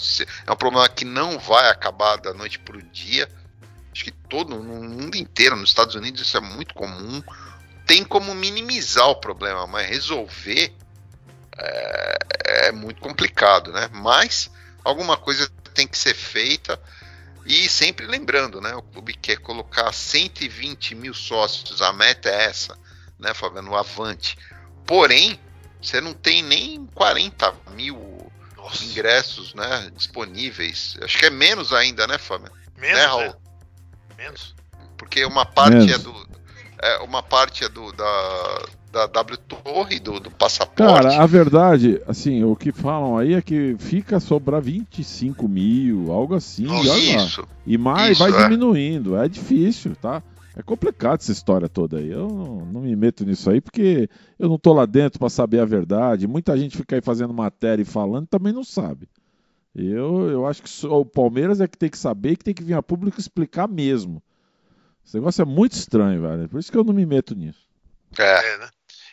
é um problema que não vai acabar da noite para o dia acho que todo no mundo inteiro, nos Estados Unidos isso é muito comum, tem como minimizar o problema, mas resolver é, é muito complicado, né? Mas alguma coisa tem que ser feita e sempre lembrando, né? O clube quer colocar 120 mil sócios, a meta é essa, né, Fabiano? Avante. Porém, você não tem nem 40 mil Nossa. ingressos né, disponíveis. Acho que é menos ainda, né, Fábio? Menos, né, Raul? É menos. Porque uma parte menos. é do. É, uma parte é do da, da W Torre, do, do passaporte. Cara, a verdade, assim, o que falam aí é que fica sobrar 25 mil, algo assim. Nossa, e isso. Lá. E mais isso, vai é. diminuindo. É difícil, tá? É complicado essa história toda aí. Eu não, não, me meto nisso aí porque eu não tô lá dentro para saber a verdade. Muita gente fica aí fazendo matéria e falando também não sabe. Eu, eu acho que o Palmeiras é que tem que saber que tem que vir a público explicar mesmo. Esse negócio é muito estranho, velho. Por isso que eu não me meto nisso. É. é né?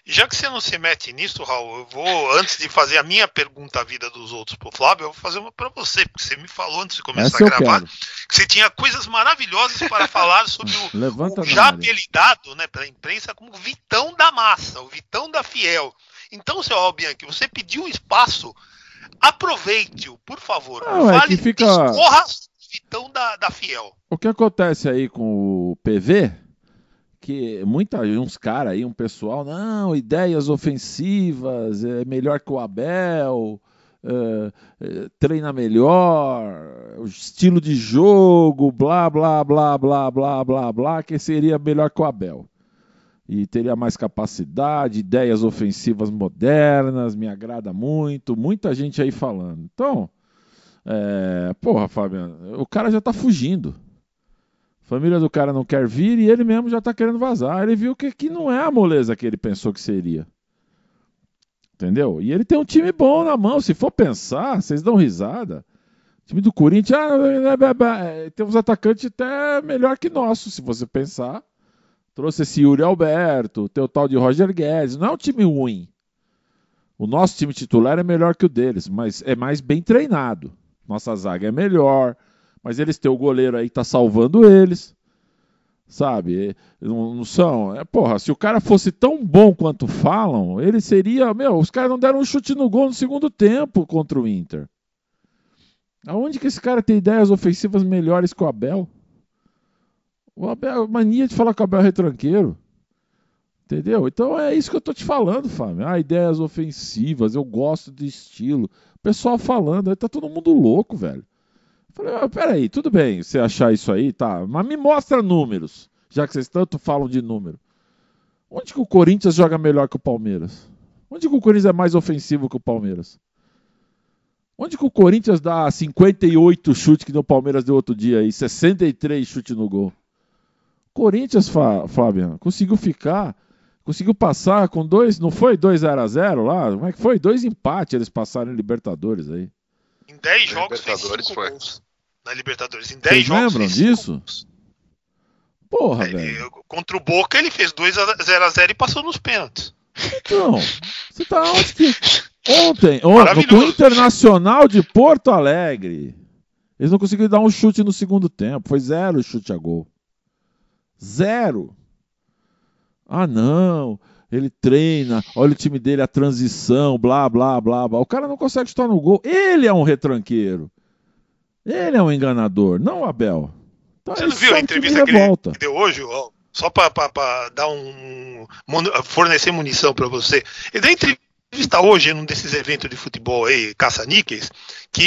Já que você não se mete nisso, Raul, eu vou, antes de fazer a minha pergunta à vida dos outros pro Flávio, eu vou fazer uma para você, porque você me falou antes de começar Essa a gravar que você tinha coisas maravilhosas para falar sobre o, o já apelidado né, pela imprensa como Vitão da Massa, o Vitão da Fiel. Então, seu Albianchi, você pediu espaço Aproveite-o, por favor. Não, é que fica... Vitão da, da Fiel. O que acontece aí com o PV, que muita, uns caras aí, um pessoal, não, ideias ofensivas, é melhor que o Abel, é, treina melhor, estilo de jogo, blá, blá, blá, blá, blá, blá, blá, que seria melhor que o Abel e teria mais capacidade, ideias ofensivas modernas, me agrada muito, muita gente aí falando. Então, é, porra, Fabiano, o cara já tá fugindo. Família do cara não quer vir e ele mesmo já tá querendo vazar. Ele viu que, que não é a moleza que ele pensou que seria. Entendeu? E ele tem um time bom na mão. Se for pensar, vocês dão risada. O time do Corinthians ah, tem uns atacantes até melhor que nosso, se você pensar. Trouxe esse Yuri Alberto, tem o tal de Roger Guedes. Não é um time ruim. O nosso time titular é melhor que o deles, mas é mais bem treinado. Nossa zaga é melhor, mas eles têm o goleiro aí que tá salvando eles. Sabe? Não, não são. É, porra, se o cara fosse tão bom quanto falam, ele seria. Meu, os caras não deram um chute no gol no segundo tempo contra o Inter. Aonde que esse cara tem ideias ofensivas melhores que o Abel? O Abel, mania de falar que o Abel é retranqueiro. Entendeu? Então é isso que eu tô te falando, Fábio. Ah, ideias ofensivas, eu gosto de estilo. O pessoal falando, aí tá todo mundo louco, velho. Falei, ah, peraí, tudo bem você achar isso aí, tá, mas me mostra números, já que vocês tanto falam de número. Onde que o Corinthians joga melhor que o Palmeiras? Onde que o Corinthians é mais ofensivo que o Palmeiras? Onde que o Corinthians dá 58 chutes que no Palmeiras deu outro dia aí, 63 chutes no gol? Corinthians, Flávio, conseguiu ficar, conseguiu passar com dois, não foi 2 0 a 0 lá? Como é que foi? Dois empates eles passaram em Libertadores aí. Em 10 jogos fez 5 gols na Libertadores. Em 10 Vocês jogos lembram disso? Gols. Porra, ele, velho. Contra o Boca ele fez 2 a 0 a 0 e passou nos pênaltis. Então, você tá onde que Ontem, ontem com o Internacional de Porto Alegre, eles não conseguiram dar um chute no segundo tempo. Foi zero chute a gol. Zero. Ah, não. Ele treina, olha o time dele, a transição, blá, blá, blá, blá. O cara não consegue chutar no gol. Ele é um retranqueiro. Ele é um enganador, não o Abel. Então, Você não viu a entrevista que ele deu hoje? Só para dar um. fornecer munição para você. Ele deu entrevista hoje num desses eventos de futebol aí, caça-níqueis, que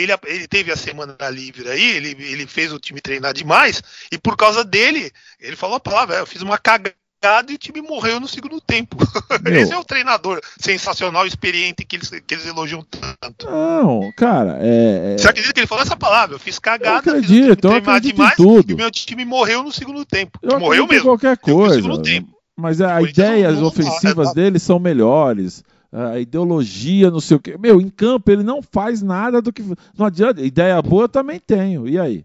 ele, ele teve a semana livre aí, ele, ele fez o time treinar demais, e por causa dele, ele falou a palavra, eu fiz uma cagada e o time morreu no segundo tempo. Meu. Esse é o treinador sensacional, experiente que eles, que eles elogiam tanto. Não, cara, é. é- Você acredita que ele falou essa palavra? Eu fiz cagada, eu acredito, fiz acredito demais, em tudo. e meu time morreu no segundo tempo. Eu morreu mesmo. qualquer coisa. Mas as ideias ofensivas dele são melhores. A ideologia, não sei o quê. Meu, em campo ele não faz nada do que. Não adianta. Ideia boa eu também tenho. E aí?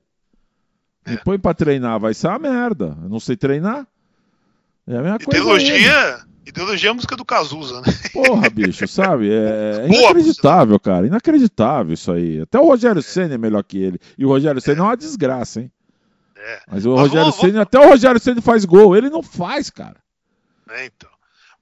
Me é. põe pra treinar, vai ser uma merda. Eu não sei treinar. É a mesma ideologia, ideologia é a música do Cazuza, né? Porra, bicho, sabe? É, é inacreditável, cara. Inacreditável isso aí. Até o Rogério é. Senna é melhor que ele. E o Rogério Senna é uma desgraça, hein? É. Mas o Mas Rogério Senna, até o Rogério Senna faz gol. Ele não faz, cara né? Então.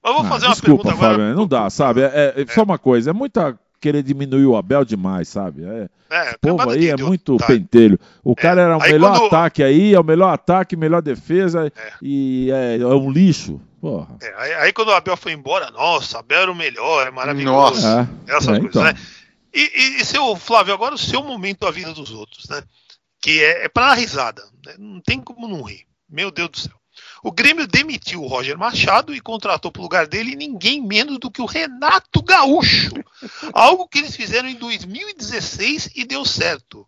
Mas eu vou ah, fazer uma desculpa, pergunta agora. Fábio, não dá, sabe? É, é, é, só uma coisa, é muita querer diminuir o Abel demais, sabe? É, é esse povo aí é muito tá. pentelho. O é, cara era o melhor quando... ataque aí, é o melhor ataque, melhor defesa é. e é, é, um lixo. Porra. É, aí, aí, quando o Abel foi embora, nossa, Abel era o melhor, é maravilhoso. Nossa. Essas coisas, então. né? E, e, e, seu Flávio, agora o seu momento da vida dos outros, né? Que é, é para risada. Né? Não tem como não rir. Meu Deus do céu. O Grêmio demitiu o Roger Machado e contratou para o lugar dele ninguém menos do que o Renato Gaúcho. Algo que eles fizeram em 2016 e deu certo.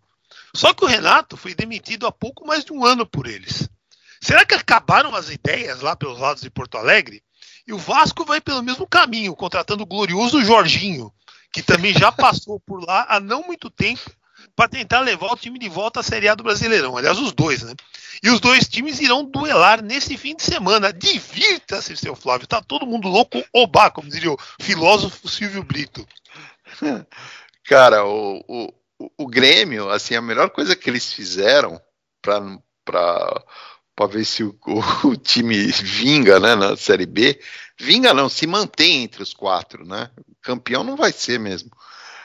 Só que o Renato foi demitido há pouco mais de um ano por eles. Será que acabaram as ideias lá pelos lados de Porto Alegre? E o Vasco vai pelo mesmo caminho, contratando o glorioso Jorginho, que também já passou por lá há não muito tempo para tentar levar o time de volta à Série A do Brasileirão. Aliás, os dois, né? E os dois times irão duelar nesse fim de semana. Divirta-se, seu Flávio. Tá todo mundo louco, oba, como diria o filósofo Silvio Brito. Cara, o, o, o Grêmio, assim, a melhor coisa que eles fizeram para ver se o, o, time vinga né, na Série B, vinga não, se mantém entre os quatro, né? Campeão não vai ser mesmo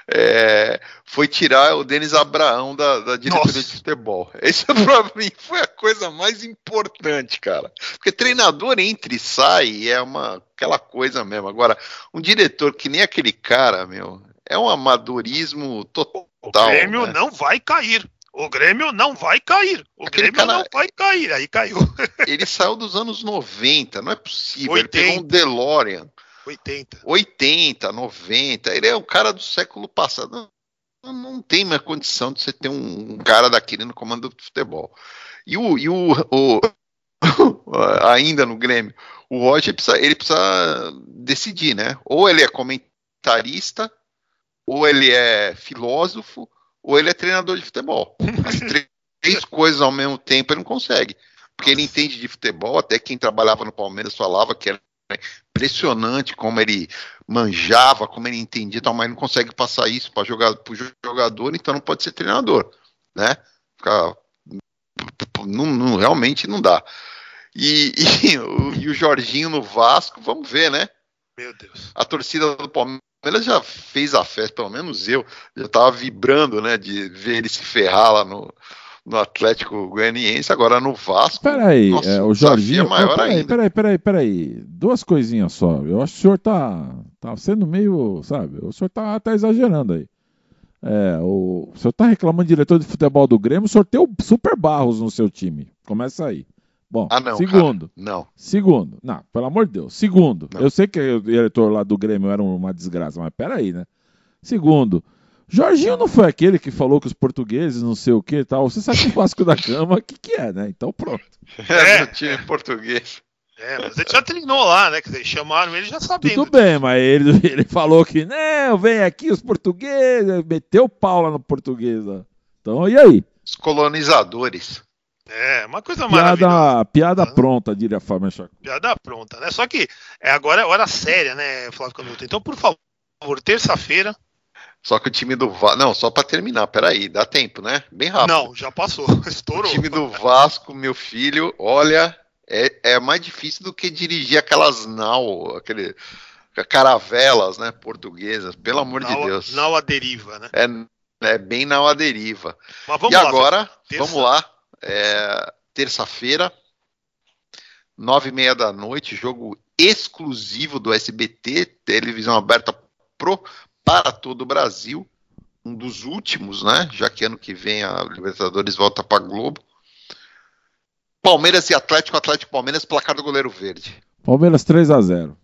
é, foi tirar o Denis Abraão da, da diretoria Nossa. de futebol. Isso pra mim foi a coisa mais importante, cara. Porque treinador entra e sai é uma aquela coisa mesmo. Agora, um diretor que nem aquele cara, meu, é um amadorismo total. O Grêmio né? não vai cair. O Grêmio não vai cair. O Aquele Grêmio cara, não vai cair. Aí caiu. Ele saiu dos anos 90, não é possível. 80. Ele pegou um DeLorean 80. 80, 90. Ele é um cara do século passado. Não, tem mais condição de você ter um, um, cara daquele no comando do futebol. E o, e o, o ainda no Grêmio, o Roger precisa, ele precisa decidir, né? Ou ele é comentarista, ou ele é filósofo, ou ele é treinador de futebol. As três coisas ao mesmo tempo ele não consegue. Porque ele entende de futebol, até quem trabalhava no Palmeiras falava que era impressionante como ele manjava, como ele entendia, tal, mas não consegue passar isso para jogar, o jogador, então não pode ser treinador, né? Não, não, realmente não dá. E, e, o, e o Jorginho no Vasco, vamos ver, né? Meu Deus. A torcida do Palmeiras já fez a festa, pelo menos eu, já tava vibrando, né, de ver ele se ferrar lá no, no Atlético Goianiense, agora no Vasco. Peraí, é, o Jorginho. É maior oh, peraí, ainda. peraí, peraí, peraí. Duas coisinhas só. Eu acho que o senhor tá, tá sendo meio, sabe? O senhor tá, tá exagerando aí. É, o, o senhor tá reclamando de diretor de futebol do Grêmio, o senhor tem o Super Barros no seu time. Começa aí. Bom, ah, não, segundo. Cara, não. Segundo. Não, pelo amor de Deus. Segundo. Não. Eu sei que o diretor lá do Grêmio era uma desgraça, mas peraí, né? Segundo. Jorginho não foi aquele que falou que os portugueses não sei o que e tal. Você sabe que o Vasco da Gama, o que, que é, né? Então pronto. É, no time português. É, mas ele já treinou lá, né? Que eles chamaram ele já sabendo. Tudo bem, mas ele, ele falou que, não, vem aqui os portugueses, meteu o pau lá no português. Ó. Então, e aí? Os colonizadores. É, uma coisa piada, maravilhosa. Piada pronta, diria a Fábio Chaco. Piada pronta, né? Só que é, agora é hora séria, né, Flávio Canuto? Então, por favor, terça-feira. Só que o time do Vasco. Não, só para terminar, peraí, dá tempo, né? Bem rápido. Não, já passou, estourou. O time do Vasco, meu filho, olha, é, é mais difícil do que dirigir aquelas nau, aquele caravelas, né, portuguesas, pelo amor nau, de Deus. Nau a deriva, né? É, é bem nau a deriva. Mas vamos e lá, agora, vamos lá, é, terça-feira, nove e meia da noite, jogo exclusivo do SBT, televisão aberta pro, para todo o Brasil, um dos últimos, né? Já que ano que vem a Libertadores volta para Globo. Palmeiras e Atlético, Atlético Palmeiras, placar do goleiro verde. Palmeiras 3 a 0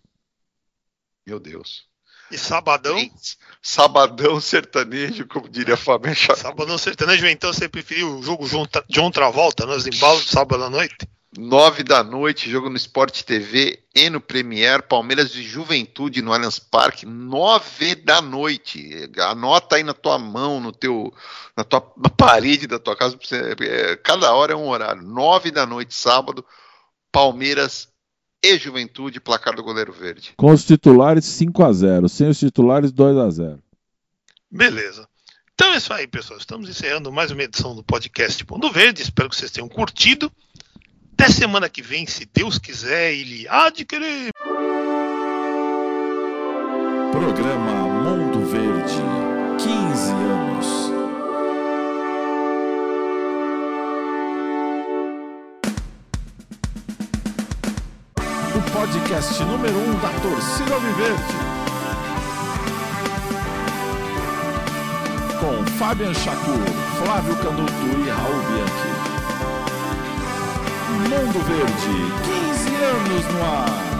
Meu Deus. E sabadão? Sabadão sertanejo, como diria Chaco. Sabadão sertanejo, então você preferiu o jogo John Travolta nos embalos de sábado à noite? Nove da noite, jogo no Sport TV e no Premier, Palmeiras de Juventude no Allianz Parque, nove da noite. Anota aí na tua mão, no teu, na tua na parede da tua casa, é, cada hora é um horário. Nove da noite, sábado, Palmeiras e Juventude, placar do goleiro verde. Com os titulares 5 a 0 sem os titulares 2 a 0 Beleza. Então é isso aí, pessoal. Estamos encerrando mais uma edição do podcast Pondo Verde. Espero que vocês tenham curtido. Até semana que vem, se Deus quiser, ele há de querer. Programa Mundo Verde 15 anos. podcast número 1 um da torcida Alviverde. Com Fabian Chacur, Flávio Canuto e Raul Bianchi. Mundo Verde, 15 anos no ar.